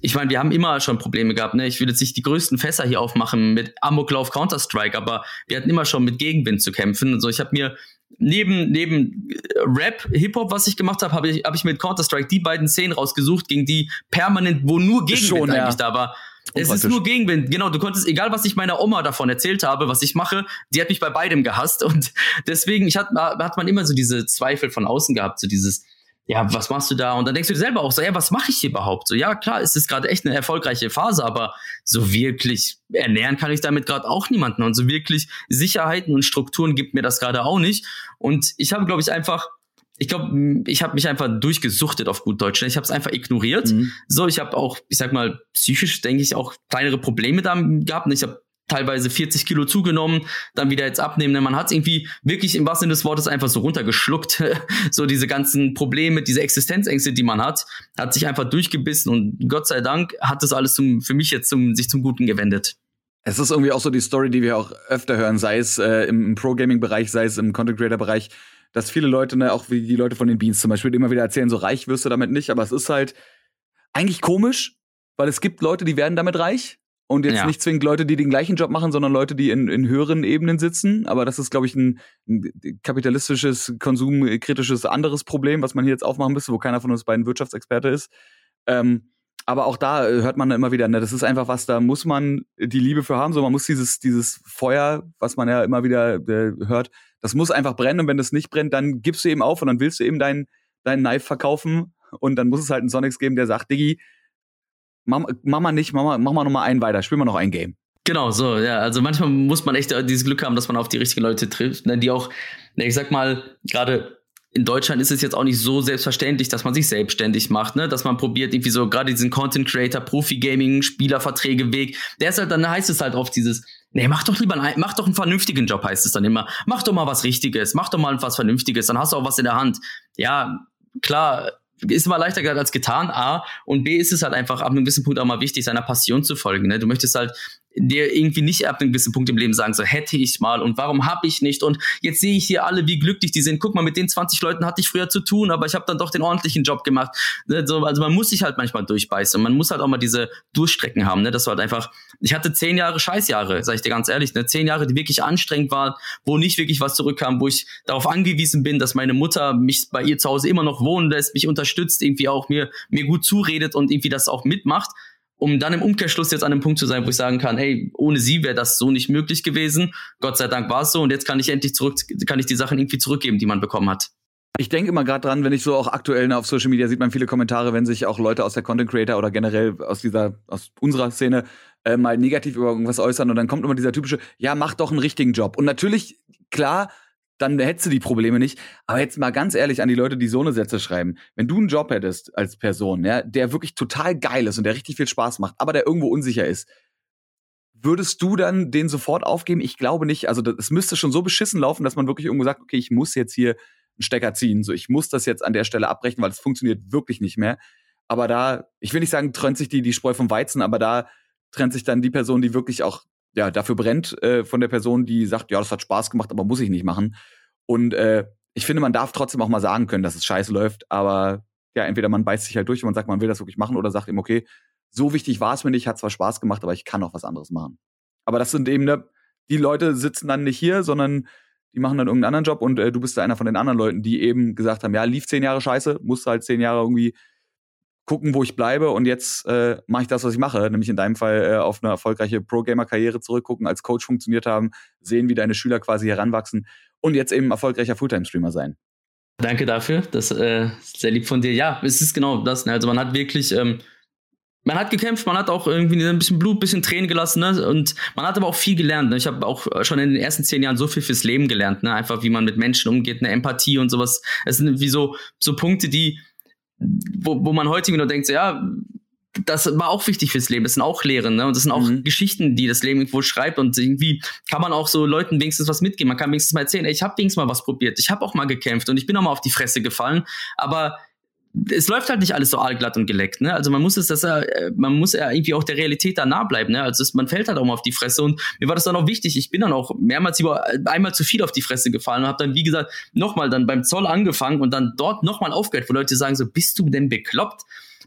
ich meine, wir haben immer schon Probleme gehabt. Ne? Ich will jetzt nicht die größten Fässer hier aufmachen mit Amoklauf Counter-Strike, aber wir hatten immer schon mit Gegenwind zu kämpfen. Also ich habe mir neben, neben Rap, Hip-Hop, was ich gemacht habe, habe ich, hab ich mit Counter-Strike die beiden Szenen rausgesucht, gegen die permanent, wo nur Gegenwind Schon, eigentlich ja. da war. Es ist nur Gegenwind. Genau, du konntest, egal was ich meiner Oma davon erzählt habe, was ich mache, die hat mich bei beidem gehasst. Und [LAUGHS] deswegen, ich hat, hat man immer so diese Zweifel von außen gehabt, so dieses, ja, was machst du da? Und dann denkst du dir selber auch so, ja, was mache ich hier überhaupt? So, ja, klar, es ist gerade echt eine erfolgreiche Phase, aber so wirklich ernähren kann ich damit gerade auch niemanden. Und so wirklich Sicherheiten und Strukturen gibt mir das gerade auch nicht. Und ich habe, glaube ich, einfach ich glaube, ich habe mich einfach durchgesuchtet auf gut Deutsch. Ich habe es einfach ignoriert. Mhm. So, ich habe auch, ich sag mal, psychisch denke ich auch kleinere Probleme da gehabt. Ich habe teilweise 40 Kilo zugenommen, dann wieder jetzt abnehmen. Man hat es irgendwie wirklich im wahrsten Sinne des Wortes einfach so runtergeschluckt. [LAUGHS] so diese ganzen Probleme, diese Existenzängste, die man hat, hat sich einfach durchgebissen und Gott sei Dank hat das alles zum, für mich jetzt zum, sich zum Guten gewendet. Es ist irgendwie auch so die Story, die wir auch öfter hören, sei es äh, im, im Pro-Gaming-Bereich, sei es im Content-Creator-Bereich, dass viele Leute, ne, auch wie die Leute von den Beans zum Beispiel, immer wieder erzählen, so reich wirst du damit nicht, aber es ist halt eigentlich komisch, weil es gibt Leute, die werden damit reich und jetzt ja. nicht zwingend Leute, die den gleichen Job machen, sondern Leute, die in, in höheren Ebenen sitzen. Aber das ist, glaube ich, ein, ein, kapitalistisches, konsumkritisches anderes Problem, was man hier jetzt aufmachen müsste, wo keiner von uns beiden Wirtschaftsexperte ist. Ähm, aber auch da äh, hört man immer wieder, ne, das ist einfach was, da muss man die Liebe für haben. So, man muss dieses, dieses Feuer, was man ja immer wieder äh, hört, das muss einfach brennen. Und wenn das nicht brennt, dann gibst du eben auf und dann willst du eben deinen dein Knife verkaufen. Und dann muss es halt einen Sonics geben, der sagt, Diggi, mach mal nicht, mach mal, mach mal noch mal einen weiter, spiel mal noch ein Game. Genau, so, ja. Also manchmal muss man echt dieses Glück haben, dass man auf die richtigen Leute trifft, ne, die auch, ne, ich sag mal, gerade in Deutschland ist es jetzt auch nicht so selbstverständlich, dass man sich selbstständig macht, ne? dass man probiert, irgendwie so gerade diesen Content Creator, Profi-Gaming, Spielerverträge Weg. Der ist halt, dann heißt es halt oft dieses, nee, mach doch lieber einen, mach doch einen vernünftigen Job, heißt es dann immer. Mach doch mal was Richtiges, mach doch mal was Vernünftiges, dann hast du auch was in der Hand. Ja, klar, ist immer leichter gesagt als getan, A. Und B ist es halt einfach ab einem gewissen Punkt auch mal wichtig, seiner Passion zu folgen. Ne? Du möchtest halt dir irgendwie nicht ab einem gewissen Punkt im Leben sagen, so hätte ich mal und warum habe ich nicht und jetzt sehe ich hier alle, wie glücklich die sind. Guck mal, mit den 20 Leuten hatte ich früher zu tun, aber ich habe dann doch den ordentlichen Job gemacht. Ne? So, also man muss sich halt manchmal durchbeißen. Man muss halt auch mal diese Durchstrecken haben. Ne? Das war halt einfach, ich hatte zehn Jahre Scheißjahre, sage ich dir ganz ehrlich. Ne? Zehn Jahre, die wirklich anstrengend waren, wo nicht wirklich was zurückkam, wo ich darauf angewiesen bin, dass meine Mutter mich bei ihr zu Hause immer noch wohnen lässt, mich unterstützt, irgendwie auch mir, mir gut zuredet und irgendwie das auch mitmacht um dann im Umkehrschluss jetzt an einem Punkt zu sein, wo ich sagen kann, hey, ohne sie wäre das so nicht möglich gewesen. Gott sei Dank war es so und jetzt kann ich endlich zurück, kann ich die Sachen irgendwie zurückgeben, die man bekommen hat. Ich denke immer gerade dran, wenn ich so auch aktuell auf Social Media sieht man viele Kommentare, wenn sich auch Leute aus der Content Creator oder generell aus dieser aus unserer Szene äh, mal negativ über irgendwas äußern und dann kommt immer dieser typische, ja, mach doch einen richtigen Job. Und natürlich klar, dann hättest du die Probleme nicht. Aber jetzt mal ganz ehrlich an die Leute, die so eine Sätze schreiben. Wenn du einen Job hättest als Person, ja, der wirklich total geil ist und der richtig viel Spaß macht, aber der irgendwo unsicher ist, würdest du dann den sofort aufgeben? Ich glaube nicht. Also es müsste schon so beschissen laufen, dass man wirklich irgendwo sagt, okay, ich muss jetzt hier einen Stecker ziehen. So, ich muss das jetzt an der Stelle abbrechen, weil es funktioniert wirklich nicht mehr. Aber da, ich will nicht sagen, trennt sich die, die Spreu vom Weizen, aber da trennt sich dann die Person, die wirklich auch ja, dafür brennt, äh, von der Person, die sagt, ja, das hat Spaß gemacht, aber muss ich nicht machen. Und äh, ich finde, man darf trotzdem auch mal sagen können, dass es scheiße läuft, aber ja, entweder man beißt sich halt durch und man sagt, man will das wirklich machen oder sagt ihm, okay, so wichtig war es mir nicht, hat zwar Spaß gemacht, aber ich kann auch was anderes machen. Aber das sind eben, ne, die Leute sitzen dann nicht hier, sondern die machen dann irgendeinen anderen Job und äh, du bist da einer von den anderen Leuten, die eben gesagt haben, ja, lief zehn Jahre scheiße, musste halt zehn Jahre irgendwie gucken, wo ich bleibe und jetzt äh, mache ich das, was ich mache, nämlich in deinem Fall äh, auf eine erfolgreiche Pro-Gamer-Karriere zurückgucken, als Coach funktioniert haben, sehen, wie deine Schüler quasi heranwachsen und jetzt eben erfolgreicher Fulltime-Streamer sein. Danke dafür, das äh, ist sehr lieb von dir. Ja, es ist genau das. Ne? Also man hat wirklich ähm, man hat gekämpft, man hat auch irgendwie ein bisschen Blut, ein bisschen Tränen gelassen, ne? Und man hat aber auch viel gelernt. Ne? Ich habe auch schon in den ersten zehn Jahren so viel fürs Leben gelernt, ne? Einfach wie man mit Menschen umgeht, eine Empathie und sowas. Es sind wie so, so Punkte, die, wo, wo man heute nur denkt, so, ja, das war auch wichtig fürs Leben. Das sind auch Lehren, ne? Und das sind auch mhm. Geschichten, die das Leben irgendwo schreibt. Und irgendwie kann man auch so Leuten wenigstens was mitgeben. Man kann wenigstens mal erzählen, ey, ich habe wenigstens mal was probiert. Ich habe auch mal gekämpft und ich bin auch mal auf die Fresse gefallen. Aber es läuft halt nicht alles so allglatt und geleckt, ne? Also man muss es, dass er, man muss ja irgendwie auch der Realität da nah bleiben, ne? Also es, man fällt halt auch mal auf die Fresse und mir war das dann auch wichtig. Ich bin dann auch mehrmals über einmal zu viel auf die Fresse gefallen und habe dann wie gesagt nochmal dann beim Zoll angefangen und dann dort nochmal aufgehört, wo Leute sagen so, bist du denn bekloppt?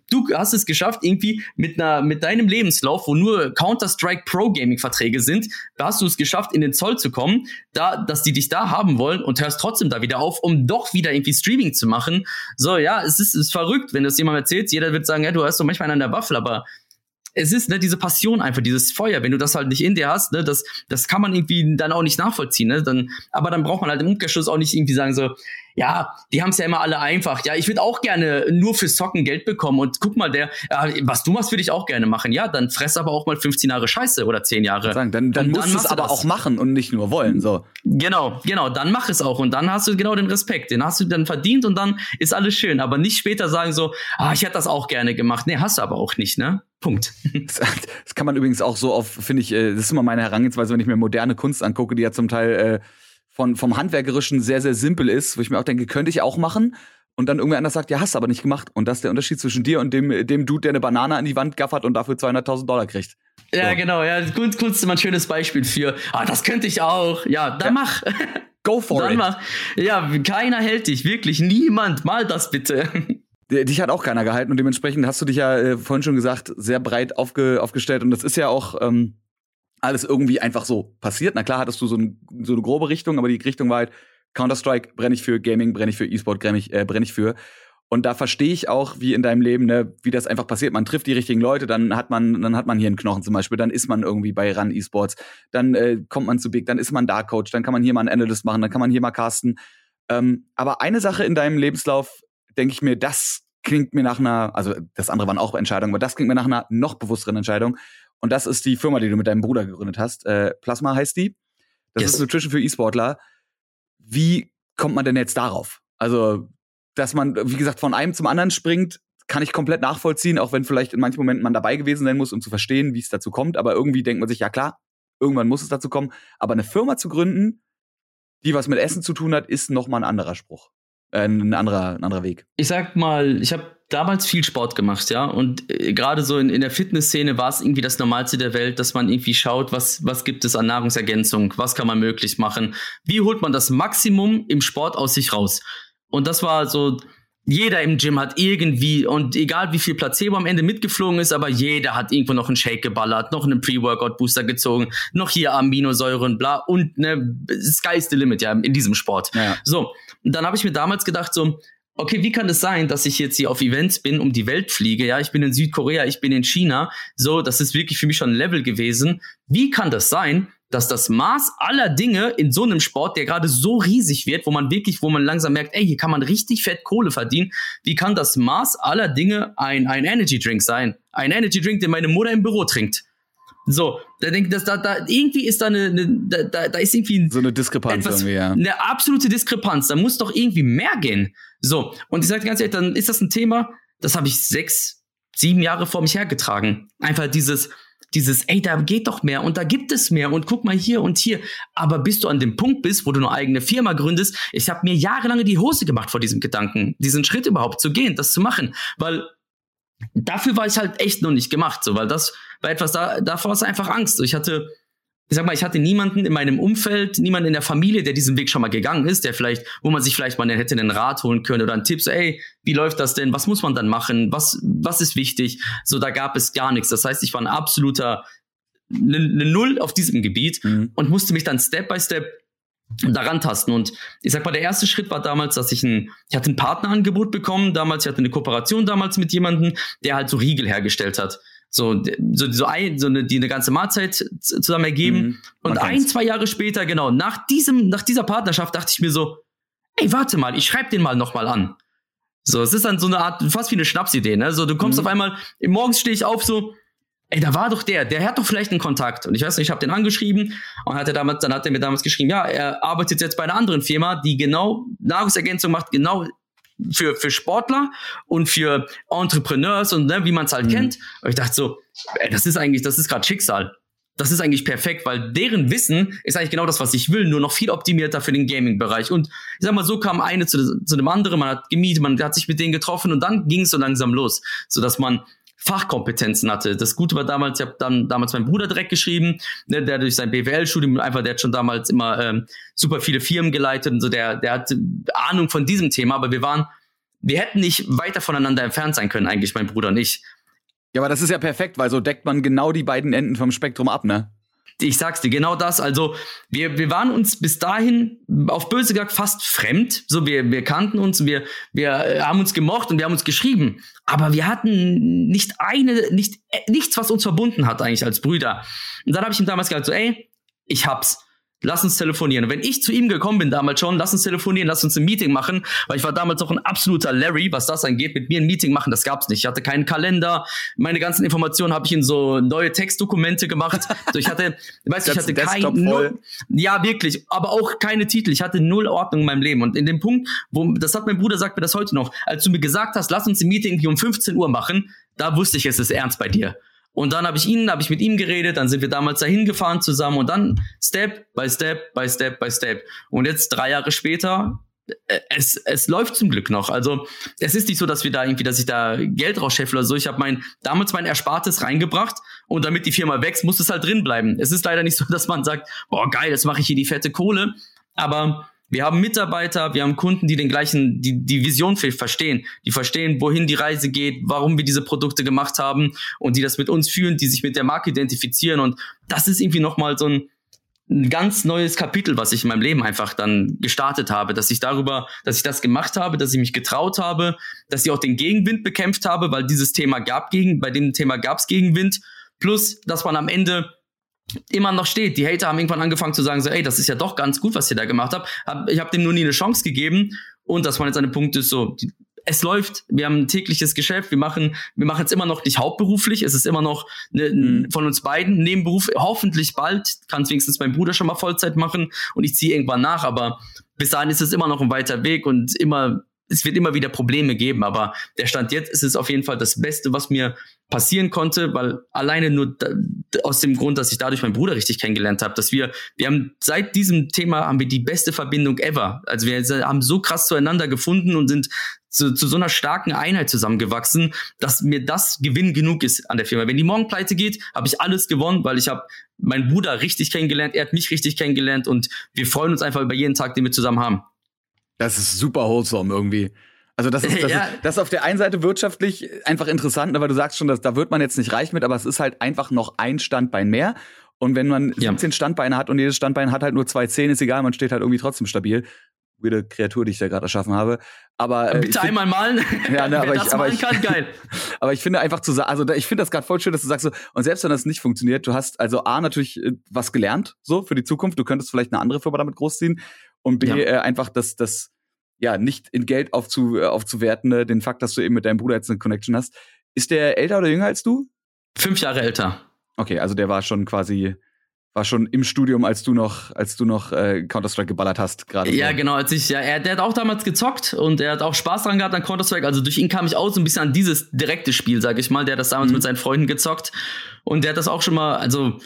Du hast es geschafft, irgendwie mit einer, mit deinem Lebenslauf, wo nur Counter-Strike Pro Gaming Verträge sind, da hast du es geschafft, in den Zoll zu kommen, da, dass die dich da haben wollen und hörst trotzdem da wieder auf, um doch wieder irgendwie Streaming zu machen. So, ja, es ist, es ist verrückt, wenn du es jemandem erzählst. Jeder wird sagen, ja, du hast so manchmal einen an der Waffel, aber es ist ne, diese Passion einfach, dieses Feuer. Wenn du das halt nicht in dir hast, ne, das, das kann man irgendwie dann auch nicht nachvollziehen. Ne? Dann, aber dann braucht man halt im Umkehrschluss auch nicht irgendwie sagen so, ja, die haben es ja immer alle einfach. Ja, ich würde auch gerne nur fürs Zocken Geld bekommen und guck mal, der, ja, was du machst, würde ich auch gerne machen. Ja, dann fress aber auch mal 15 Jahre Scheiße oder 10 Jahre. Sagen, dann, dann musst du es aber das. auch machen und nicht nur wollen. So. Genau, genau, dann mach es auch und dann hast du genau den Respekt. Den hast du dann verdient und dann ist alles schön. Aber nicht später sagen so, ah, ich hätte das auch gerne gemacht. Nee, hast du aber auch nicht, ne? Punkt. [LAUGHS] Das kann man übrigens auch so oft, finde ich, äh, das ist immer meine Herangehensweise, wenn ich mir moderne Kunst angucke, die ja zum Teil äh, von, vom Handwerkerischen sehr, sehr simpel ist, wo ich mir auch denke, könnte ich auch machen. Und dann irgendwer anders sagt, ja, hast du aber nicht gemacht. Und das ist der Unterschied zwischen dir und dem, dem Dude, der eine Banane an die Wand gaffert und dafür 200.000 Dollar kriegt. Ja, so. genau. Ja, Kunst, Kunst ist immer ein schönes Beispiel für, ah, das könnte ich auch. Ja, dann ja. mach. Go for dann it. Mach. Ja, keiner hält dich, wirklich. Niemand. Mal das bitte. Dich hat auch keiner gehalten und dementsprechend hast du dich ja äh, vorhin schon gesagt, sehr breit aufge, aufgestellt. Und das ist ja auch, ähm, alles irgendwie einfach so passiert. Na klar hattest du so, ein, so eine grobe Richtung, aber die Richtung war halt Counter-Strike brenne ich für, Gaming brenne ich für, E-Sport brenne ich, äh, brenn ich für. Und da verstehe ich auch, wie in deinem Leben, ne, wie das einfach passiert. Man trifft die richtigen Leute, dann hat man, dann hat man hier einen Knochen zum Beispiel, dann ist man irgendwie bei Run E-Sports, dann äh, kommt man zu Big, dann ist man da Coach, dann kann man hier mal einen Analyst machen, dann kann man hier mal casten. Ähm, aber eine Sache in deinem Lebenslauf, denke ich mir, das klingt mir nach einer, also das andere waren auch Entscheidungen, aber das klingt mir nach einer noch bewussteren Entscheidung. Und das ist die Firma, die du mit deinem Bruder gegründet hast. Äh, Plasma heißt die. Das yes. ist Nutrition für E-Sportler. Wie kommt man denn jetzt darauf? Also, dass man, wie gesagt, von einem zum anderen springt, kann ich komplett nachvollziehen, auch wenn vielleicht in manchen Momenten man dabei gewesen sein muss, um zu verstehen, wie es dazu kommt. Aber irgendwie denkt man sich, ja klar, irgendwann muss es dazu kommen. Aber eine Firma zu gründen, die was mit Essen zu tun hat, ist nochmal ein anderer Spruch. Äh, ein, anderer, ein anderer Weg. Ich sag mal, ich habe damals viel Sport gemacht, ja. Und äh, gerade so in, in der Fitnessszene war es irgendwie das Normalste der Welt, dass man irgendwie schaut, was, was gibt es an Nahrungsergänzung, was kann man möglich machen, wie holt man das Maximum im Sport aus sich raus. Und das war so, jeder im Gym hat irgendwie, und egal wie viel Placebo am Ende mitgeflogen ist, aber jeder hat irgendwo noch einen Shake geballert, noch einen Pre-Workout-Booster gezogen, noch hier Aminosäuren, bla, und ne, sky's the limit, ja, in diesem Sport. Ja. So, und dann habe ich mir damals gedacht, so, okay, wie kann es sein, dass ich jetzt hier auf Events bin, um die Welt fliege? Ja, ich bin in Südkorea, ich bin in China. So, das ist wirklich für mich schon ein Level gewesen. Wie kann das sein, dass das Maß aller Dinge in so einem Sport, der gerade so riesig wird, wo man wirklich, wo man langsam merkt, ey, hier kann man richtig fett Kohle verdienen. Wie kann das Maß aller Dinge ein, ein Energy Drink sein? Ein Energy Drink, den meine Mutter im Büro trinkt. So, da denke ich, da, da irgendwie ist da eine, eine da, da ist irgendwie so eine Diskrepanz etwas, irgendwie, ja. Eine absolute Diskrepanz. Da muss doch irgendwie mehr gehen. So, und ich sage ganz ehrlich, dann ist das ein Thema, das habe ich sechs, sieben Jahre vor mich hergetragen. Einfach dieses, dieses, ey, da geht doch mehr und da gibt es mehr und guck mal hier und hier. Aber bis du an dem Punkt bist, wo du eine eigene Firma gründest, ich habe mir jahrelang die Hose gemacht vor diesem Gedanken, diesen Schritt überhaupt zu gehen, das zu machen, weil dafür war ich halt echt noch nicht gemacht, so, weil das war etwas, da, davor ist einfach Angst. So, ich hatte, ich sag mal, ich hatte niemanden in meinem Umfeld, niemanden in der Familie, der diesen Weg schon mal gegangen ist, der vielleicht, wo man sich vielleicht mal hätte einen Rat holen können oder einen Tipp, so, ey, wie läuft das denn? Was muss man dann machen? Was, was ist wichtig? So, da gab es gar nichts. Das heißt, ich war ein absoluter, eine ne Null auf diesem Gebiet mhm. und musste mich dann Step by Step daran tasten. Und ich sag mal, der erste Schritt war damals, dass ich ein, ich hatte ein Partnerangebot bekommen, damals, ich hatte eine Kooperation damals mit jemandem, der halt so Riegel hergestellt hat so, so, so, ein, so eine, die eine ganze Mahlzeit zusammen ergeben. Mhm, und ein, zwei Jahre später, genau, nach diesem, nach dieser Partnerschaft dachte ich mir so, ey, warte mal, ich schreibe den mal nochmal an. So, es ist dann so eine Art, fast wie eine Schnapsidee, ne? So, du kommst mhm. auf einmal, morgens stehe ich auf so, ey, da war doch der, der hat doch vielleicht einen Kontakt. Und ich weiß nicht, ich habe den angeschrieben und hat er damals, dann hat er mir damals geschrieben, ja, er arbeitet jetzt bei einer anderen Firma, die genau Nahrungsergänzung macht, genau für, für Sportler und für Entrepreneurs und ne, wie man es halt mhm. kennt. Und ich dachte so, ey, das ist eigentlich, das ist gerade Schicksal. Das ist eigentlich perfekt, weil deren Wissen ist eigentlich genau das, was ich will, nur noch viel optimierter für den Gaming-Bereich. Und ich sag mal, so kam eine zu, zu dem anderen, man hat gemietet, man hat sich mit denen getroffen und dann ging es so langsam los, so dass man Fachkompetenzen hatte. Das Gute war damals, ich habe dann damals meinen Bruder direkt geschrieben, ne, der durch sein BWL-Studium einfach, der hat schon damals immer ähm, super viele Firmen geleitet und so, der, der hat Ahnung von diesem Thema, aber wir waren, wir hätten nicht weiter voneinander entfernt sein können, eigentlich mein Bruder und ich. Ja, aber das ist ja perfekt, weil so deckt man genau die beiden Enden vom Spektrum ab, ne? Ich sag's dir, genau das. Also, wir, wir waren uns bis dahin auf böse gesagt fast fremd. So, wir, wir kannten uns, wir, wir äh, haben uns gemocht und wir haben uns geschrieben. Aber wir hatten nicht eine, nicht, äh, nichts, was uns verbunden hat eigentlich als Brüder. Und dann habe ich ihm damals gesagt, so, ey, ich hab's lass uns telefonieren. Wenn ich zu ihm gekommen bin damals schon, lass uns telefonieren, lass uns ein Meeting machen, weil ich war damals auch ein absoluter Larry, was das angeht, mit mir ein Meeting machen, das gab's nicht. Ich hatte keinen Kalender, meine ganzen Informationen habe ich in so neue Textdokumente gemacht. [LAUGHS] So, ich hatte, weißt du, ich hatte kein, ja wirklich, aber auch keine Titel. Ich hatte null Ordnung in meinem Leben. Und in dem Punkt, wo, das hat mein Bruder sagt mir das heute noch, als du mir gesagt hast, lass uns ein Meeting hier um 15 Uhr machen, da wusste ich, es ist ernst bei dir. Und dann habe ich ihn, habe ich mit ihm geredet, dann sind wir damals dahin gefahren zusammen und dann Step by Step by Step by Step. Und jetzt drei Jahre später, äh, es, es läuft zum Glück noch. Also es ist nicht so, dass wir da irgendwie, dass ich da Geld rausscheffle oder so. Ich habe mein damals mein Erspartes reingebracht und damit die Firma wächst, muss es halt drin bleiben. Es ist leider nicht so, [LAUGHS] dass man sagt, boah geil, jetzt mache ich hier die fette Kohle. Aber wir haben Mitarbeiter, wir haben Kunden, die den gleichen, die die Vision verstehen, die verstehen, wohin die Reise geht, warum wir diese Produkte gemacht haben und die das mit uns fühlen, die sich mit der Marke identifizieren. Und das ist irgendwie nochmal so ein, ein ganz neues Kapitel, was ich in meinem Leben einfach dann gestartet habe, dass ich darüber, dass ich das gemacht habe, dass ich mich getraut habe, dass ich auch den Gegenwind bekämpft habe, weil dieses Thema gab gegen, bei dem Thema gab es Gegenwind, plus, dass man am Ende immer noch steht. Die Hater haben irgendwann angefangen zu sagen, so, ey, das ist ja doch ganz gut, was ihr da gemacht habt. Hab, ich habe dem nur nie eine Chance gegeben. Und das war jetzt ein Punkt ist so, die, es läuft, wir haben ein tägliches Geschäft, wir machen, wir machen es immer noch nicht hauptberuflich, es ist immer noch ne, mhm. von uns beiden Nebenberuf. Hoffentlich bald kann es wenigstens mein Bruder schon mal Vollzeit machen und ich ziehe irgendwann nach, aber bis dahin ist es immer noch ein weiter Weg und immer es wird immer wieder Probleme geben, aber der Stand jetzt ist es auf jeden Fall das Beste, was mir passieren konnte, weil alleine nur aus dem Grund, dass ich dadurch meinen Bruder richtig kennengelernt habe, dass wir, wir haben seit diesem Thema haben wir die beste Verbindung ever. Also wir haben so krass zueinander gefunden und sind zu, zu so einer starken Einheit zusammengewachsen, dass mir das Gewinn genug ist an der Firma. Wenn die morgen pleite geht, habe ich alles gewonnen, weil ich habe meinen Bruder richtig kennengelernt, er hat mich richtig kennengelernt und wir freuen uns einfach über jeden Tag, den wir zusammen haben. Das ist super wholesome irgendwie. Also das ist, das, ja. ist, das ist auf der einen Seite wirtschaftlich einfach interessant, aber du sagst schon, dass, da wird man jetzt nicht reich mit, aber es ist halt einfach noch ein Standbein mehr. Und wenn man ja. 17 Standbeine hat und jedes Standbein hat halt nur zwei Zehen, ist egal, man steht halt irgendwie trotzdem stabil. Weirde Kreatur, die ich da gerade erschaffen habe. Aber äh, bitte einmal malen. [LAUGHS] Ja, ne, aber ich, aber ich, kann, [LAUGHS] geil. aber ich finde einfach zu sagen, also ich finde das gerade voll schön, dass du sagst so, und selbst wenn das nicht funktioniert, du hast also A natürlich äh, was gelernt, so für die Zukunft, du könntest vielleicht eine andere Firma damit großziehen und B ja. äh, einfach das, das ja, nicht in Geld aufzu, äh, aufzuwerten, äh, den Fakt, dass du eben mit deinem Bruder jetzt eine Connection hast. Ist der älter oder jünger als du? Fünf Jahre älter. Okay, also der war schon quasi war schon im Studium, als du noch, als du noch äh, Counter-Strike geballert hast, gerade. Ja, so. genau, als ich, ja, er, der hat auch damals gezockt und er hat auch Spaß dran gehabt an Counter-Strike. Also durch ihn kam ich auch so ein bisschen an dieses direkte Spiel, sag ich mal. Der hat das damals mhm. mit seinen Freunden gezockt. Und der hat das auch schon mal, also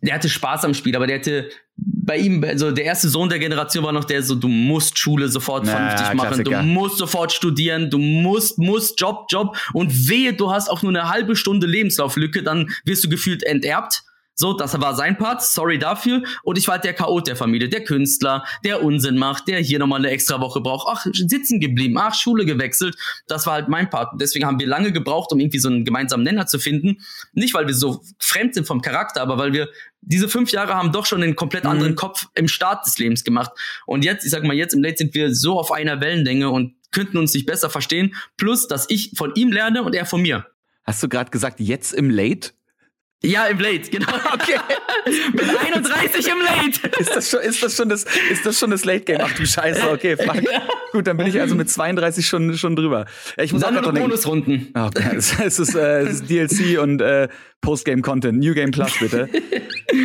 der hatte Spaß am Spiel, aber der hatte bei ihm, also der erste Sohn der Generation war noch der so, du musst Schule sofort vernünftig machen, Klassiker. du musst sofort studieren, du musst, musst, Job, Job und wehe, du hast auch nur eine halbe Stunde Lebenslauflücke, dann wirst du gefühlt enterbt. So, das war sein Part, sorry dafür. Und ich war halt der Chaot der Familie, der Künstler, der Unsinn macht, der hier nochmal eine extra Woche braucht. Ach, sitzen geblieben, ach, Schule gewechselt. Das war halt mein Part. Deswegen haben wir lange gebraucht, um irgendwie so einen gemeinsamen Nenner zu finden. Nicht, weil wir so fremd sind vom Charakter, aber weil wir diese fünf Jahre haben doch schon einen komplett mhm. anderen Kopf im Start des Lebens gemacht. Und jetzt, ich sag mal, jetzt im Late sind wir so auf einer Wellenlänge und könnten uns nicht besser verstehen. Plus, dass ich von ihm lerne und er von mir. Hast du gerade gesagt, jetzt im Late? Ja, im Late, genau. [LAUGHS] Okay. [LAUGHS] Mit 31 im Late. [LAUGHS] Ist das schon, ist das schon das, ist das schon das Late Game? Ach du Scheiße, okay, fuck. Gut, dann bin ich also mit 32 schon, schon drüber. Ich muss Dann auch noch Bonusrunden. Oh, es, es, ist, äh, es ist DLC und äh, Postgame-Content, New Game Plus, bitte.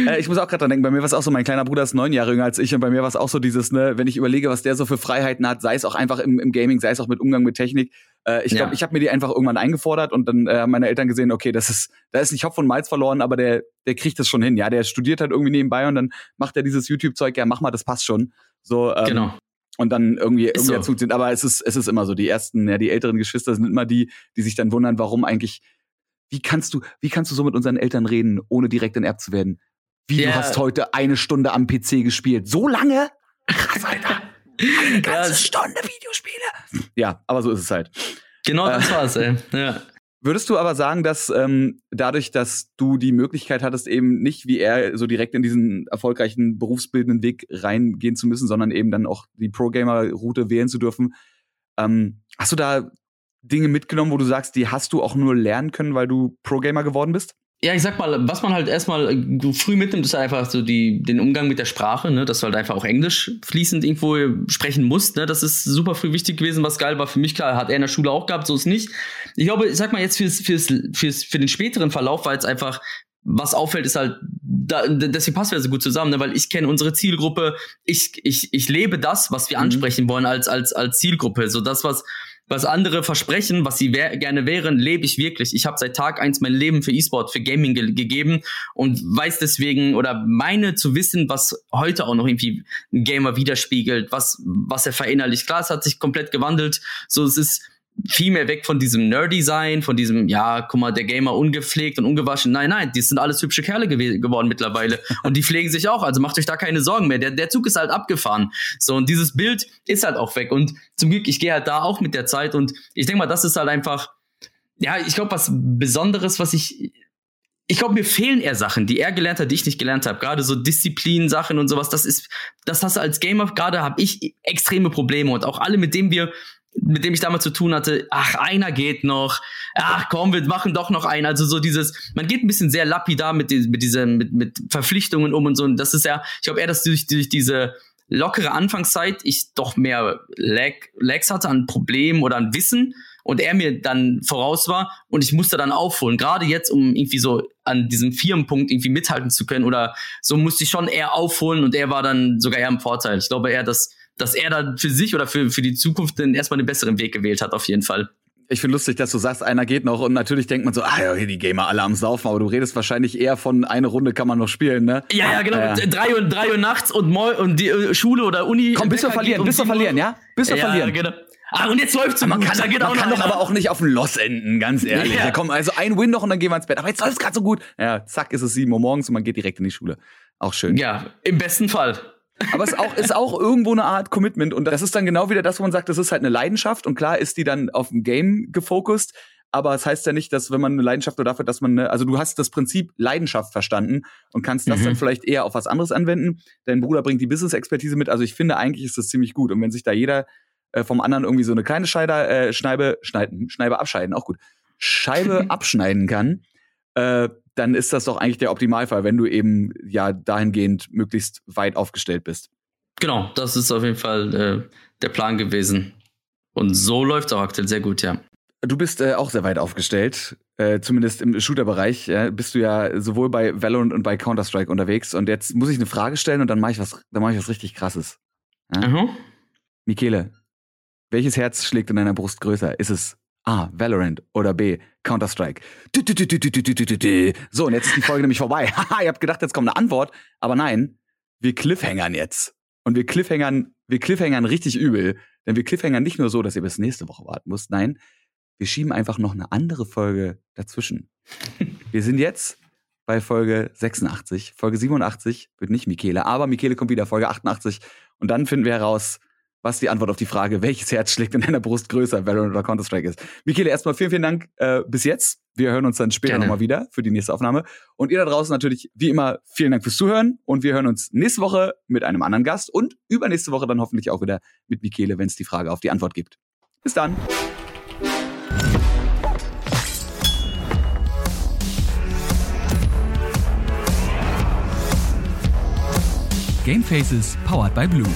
äh, ich muss auch gerade dran denken, bei mir war es auch so, mein kleiner Bruder ist neun Jahre jünger als ich und bei mir war es auch so dieses, ne, wenn ich überlege, was der so für Freiheiten hat, sei es auch einfach im, im Gaming, sei es auch mit Umgang mit Technik. Äh, ich glaube, ja. ich habe mir die einfach irgendwann eingefordert und dann äh, haben meine Eltern gesehen, okay, das ist, da ist nicht Hopf und Malz verloren, aber der, der kriegt das schon hin. Ja, der studiert halt irgendwie nebenbei und dann macht er dieses YouTube-Zeug, ja, mach mal, das passt schon. So, ähm, genau und dann irgendwie ist irgendwie so. sind. Aber es ist, es ist immer so, die ersten, ja, die älteren Geschwister sind immer die, die sich dann wundern, warum eigentlich wie kannst du, wie kannst du so mit unseren Eltern reden, ohne direkt enterbt zu werden? Wie, yeah. du hast heute eine Stunde am PC gespielt. So lange? [LAUGHS] Krass, Alter. Eine ganze ja, Stunde Videospiele. Ja, aber so ist es halt. Genau das äh, war's, ey. Ja. Würdest du aber sagen, dass ähm, dadurch, dass du die Möglichkeit hattest, eben nicht wie er so direkt in diesen erfolgreichen berufsbildenden Weg reingehen zu müssen, sondern eben dann auch die Pro-Gamer-Route wählen zu dürfen, ähm, hast du da Dinge mitgenommen, wo du sagst, die hast du auch nur lernen können, weil du Pro-Gamer geworden bist? Ja, ich sag mal, was man halt erstmal äh, früh mitnimmt, ist einfach so die, den Umgang mit der Sprache, ne, dass du halt einfach auch Englisch fließend irgendwo sprechen musst, ne, das ist super früh wichtig gewesen, was geil war für mich, klar, hat er in der Schule auch gehabt, so ist nicht. Ich glaube, ich sag mal jetzt fürs, fürs, fürs, für den späteren Verlauf, weil es einfach, was auffällt, ist halt, da, deswegen passen wir so gut zusammen, ne, weil ich kenne unsere Zielgruppe, ich, ich, ich lebe das, was wir mhm. ansprechen wollen als, als, als Zielgruppe, so das, was, was andere versprechen, was sie wär, gerne wären, lebe ich wirklich. Ich habe seit Tag eins mein Leben für E-Sport, für Gaming ge gegeben und weiß deswegen oder meine zu wissen, was heute auch noch irgendwie ein Gamer widerspiegelt, was, was er verinnerlicht. Klar, es hat sich komplett gewandelt. So, es ist viel mehr weg von diesem Nerdy-Sein, von diesem, ja, guck mal, der Gamer ungepflegt und ungewaschen. Nein, nein, die sind alles hübsche Kerle gew geworden mittlerweile. [LAUGHS] Und die pflegen sich auch, also macht euch da keine Sorgen mehr. Der, der Zug ist halt abgefahren. So, und dieses Bild ist halt auch weg. Und zum Glück, ich gehe halt da auch mit der Zeit. Und ich denke mal, das ist halt einfach, ja, ich glaube, was Besonderes, was ich ich glaube, mir fehlen eher Sachen, die er gelernt hat, die ich nicht gelernt habe. Gerade so Disziplin-Sachen und sowas. Das ist, das hast du als Gamer gerade habe ich extreme Probleme und auch alle, mit denen wir mit dem ich damals zu tun hatte, ach, einer geht noch, ach komm, wir machen doch noch einen. Also so dieses, man geht ein bisschen sehr lapidar mit, die, mit diesen, mit, mit Verpflichtungen um und so. Und das ist ja, ich glaube eher, dass durch, durch diese lockere Anfangszeit ich doch mehr Lag, Lags hatte an Problemen oder an Wissen und er mir dann voraus war und ich musste dann aufholen. Gerade jetzt, um irgendwie so an diesem Firmenpunkt irgendwie mithalten zu können oder so musste ich schon eher aufholen und er war dann sogar eher im Vorteil. Ich glaube eher, dass dass er dann für sich oder für, für die Zukunft dann erstmal den besseren Weg gewählt hat, auf jeden Fall. Ich finde lustig, dass du sagst, einer geht noch und natürlich denkt man so, ah ja, die Gamer alle am Saufen, aber du redest wahrscheinlich eher von eine Runde kann man noch spielen, ne? Ja, ja, genau. Äh. Drei, Uhr, drei Uhr nachts und, und die uh, Schule oder Uni. Komm, bis wir verlieren, bis wir verlieren, ja? Bis wir ja, verlieren. Genau. Ah, und jetzt läuft's man kann, man kann doch aber auch nicht auf ein Loss enden, ganz ehrlich. Ja. komm, also ein Win noch und dann gehen wir ins Bett. Aber jetzt läuft's gerade so gut. Ja, zack, ist es sieben Uhr morgens und man geht direkt in die Schule. Auch schön. Ja, im besten Fall. Aber es ist auch, ist auch irgendwo eine Art Commitment. Und das ist dann genau wieder das, wo man sagt, das ist halt eine Leidenschaft. Und klar ist die dann auf dem Game gefokust. Aber es das heißt ja nicht, dass wenn man eine Leidenschaft oder dafür, dass man, eine, also du hast das Prinzip Leidenschaft verstanden und kannst das mhm. dann vielleicht eher auf was anderes anwenden. Dein Bruder bringt die Business-Expertise mit. Also ich finde eigentlich ist das ziemlich gut. Und wenn sich da jeder äh, vom anderen irgendwie so eine kleine Scheibe, äh, Schneibe, schneiden, Schneibe abscheiden, auch gut, Scheibe [LAUGHS] abschneiden kann, äh, dann ist das doch eigentlich der Optimalfall, wenn du eben ja dahingehend möglichst weit aufgestellt bist. Genau, das ist auf jeden Fall äh, der Plan gewesen. Und so läuft es auch aktuell sehr gut, ja. du bist äh, auch sehr weit aufgestellt, äh, zumindest im Shooter-Bereich. Ja, bist du ja sowohl bei Valorant und bei Counter-Strike unterwegs. Und jetzt muss ich eine Frage stellen und dann mache ich was, dann mache ich was richtig krasses. Ja? Aha. Michele, welches Herz schlägt in deiner Brust größer? Ist es A. Valorant oder B. Counter-Strike. So, und jetzt ist die Folge nämlich vorbei. [LAUGHS] Haha, ihr habt gedacht, jetzt kommt eine Antwort. Aber nein, wir cliffhängern jetzt. Und wir cliffhängern, wir cliffhangern richtig übel. Denn wir cliffhängern nicht nur so, dass ihr bis nächste Woche warten müsst. Nein, wir schieben einfach noch eine andere Folge dazwischen. [LAUGHS] wir sind jetzt bei Folge 86. Folge 87 wird nicht Michele, aber Michele kommt wieder, Folge 88. Und dann finden wir heraus, was die Antwort auf die Frage, welches Herz schlägt in deiner Brust größer, Valorant oder Counter-Strike ist. Michele, erstmal vielen, vielen Dank äh, bis jetzt. Wir hören uns dann später nochmal wieder für die nächste Aufnahme. Und ihr da draußen natürlich, wie immer, vielen Dank fürs Zuhören. Und wir hören uns nächste Woche mit einem anderen Gast und übernächste Woche dann hoffentlich auch wieder mit Michele, wenn es die Frage auf die Antwort gibt. Bis dann. Game Faces powered by Blue.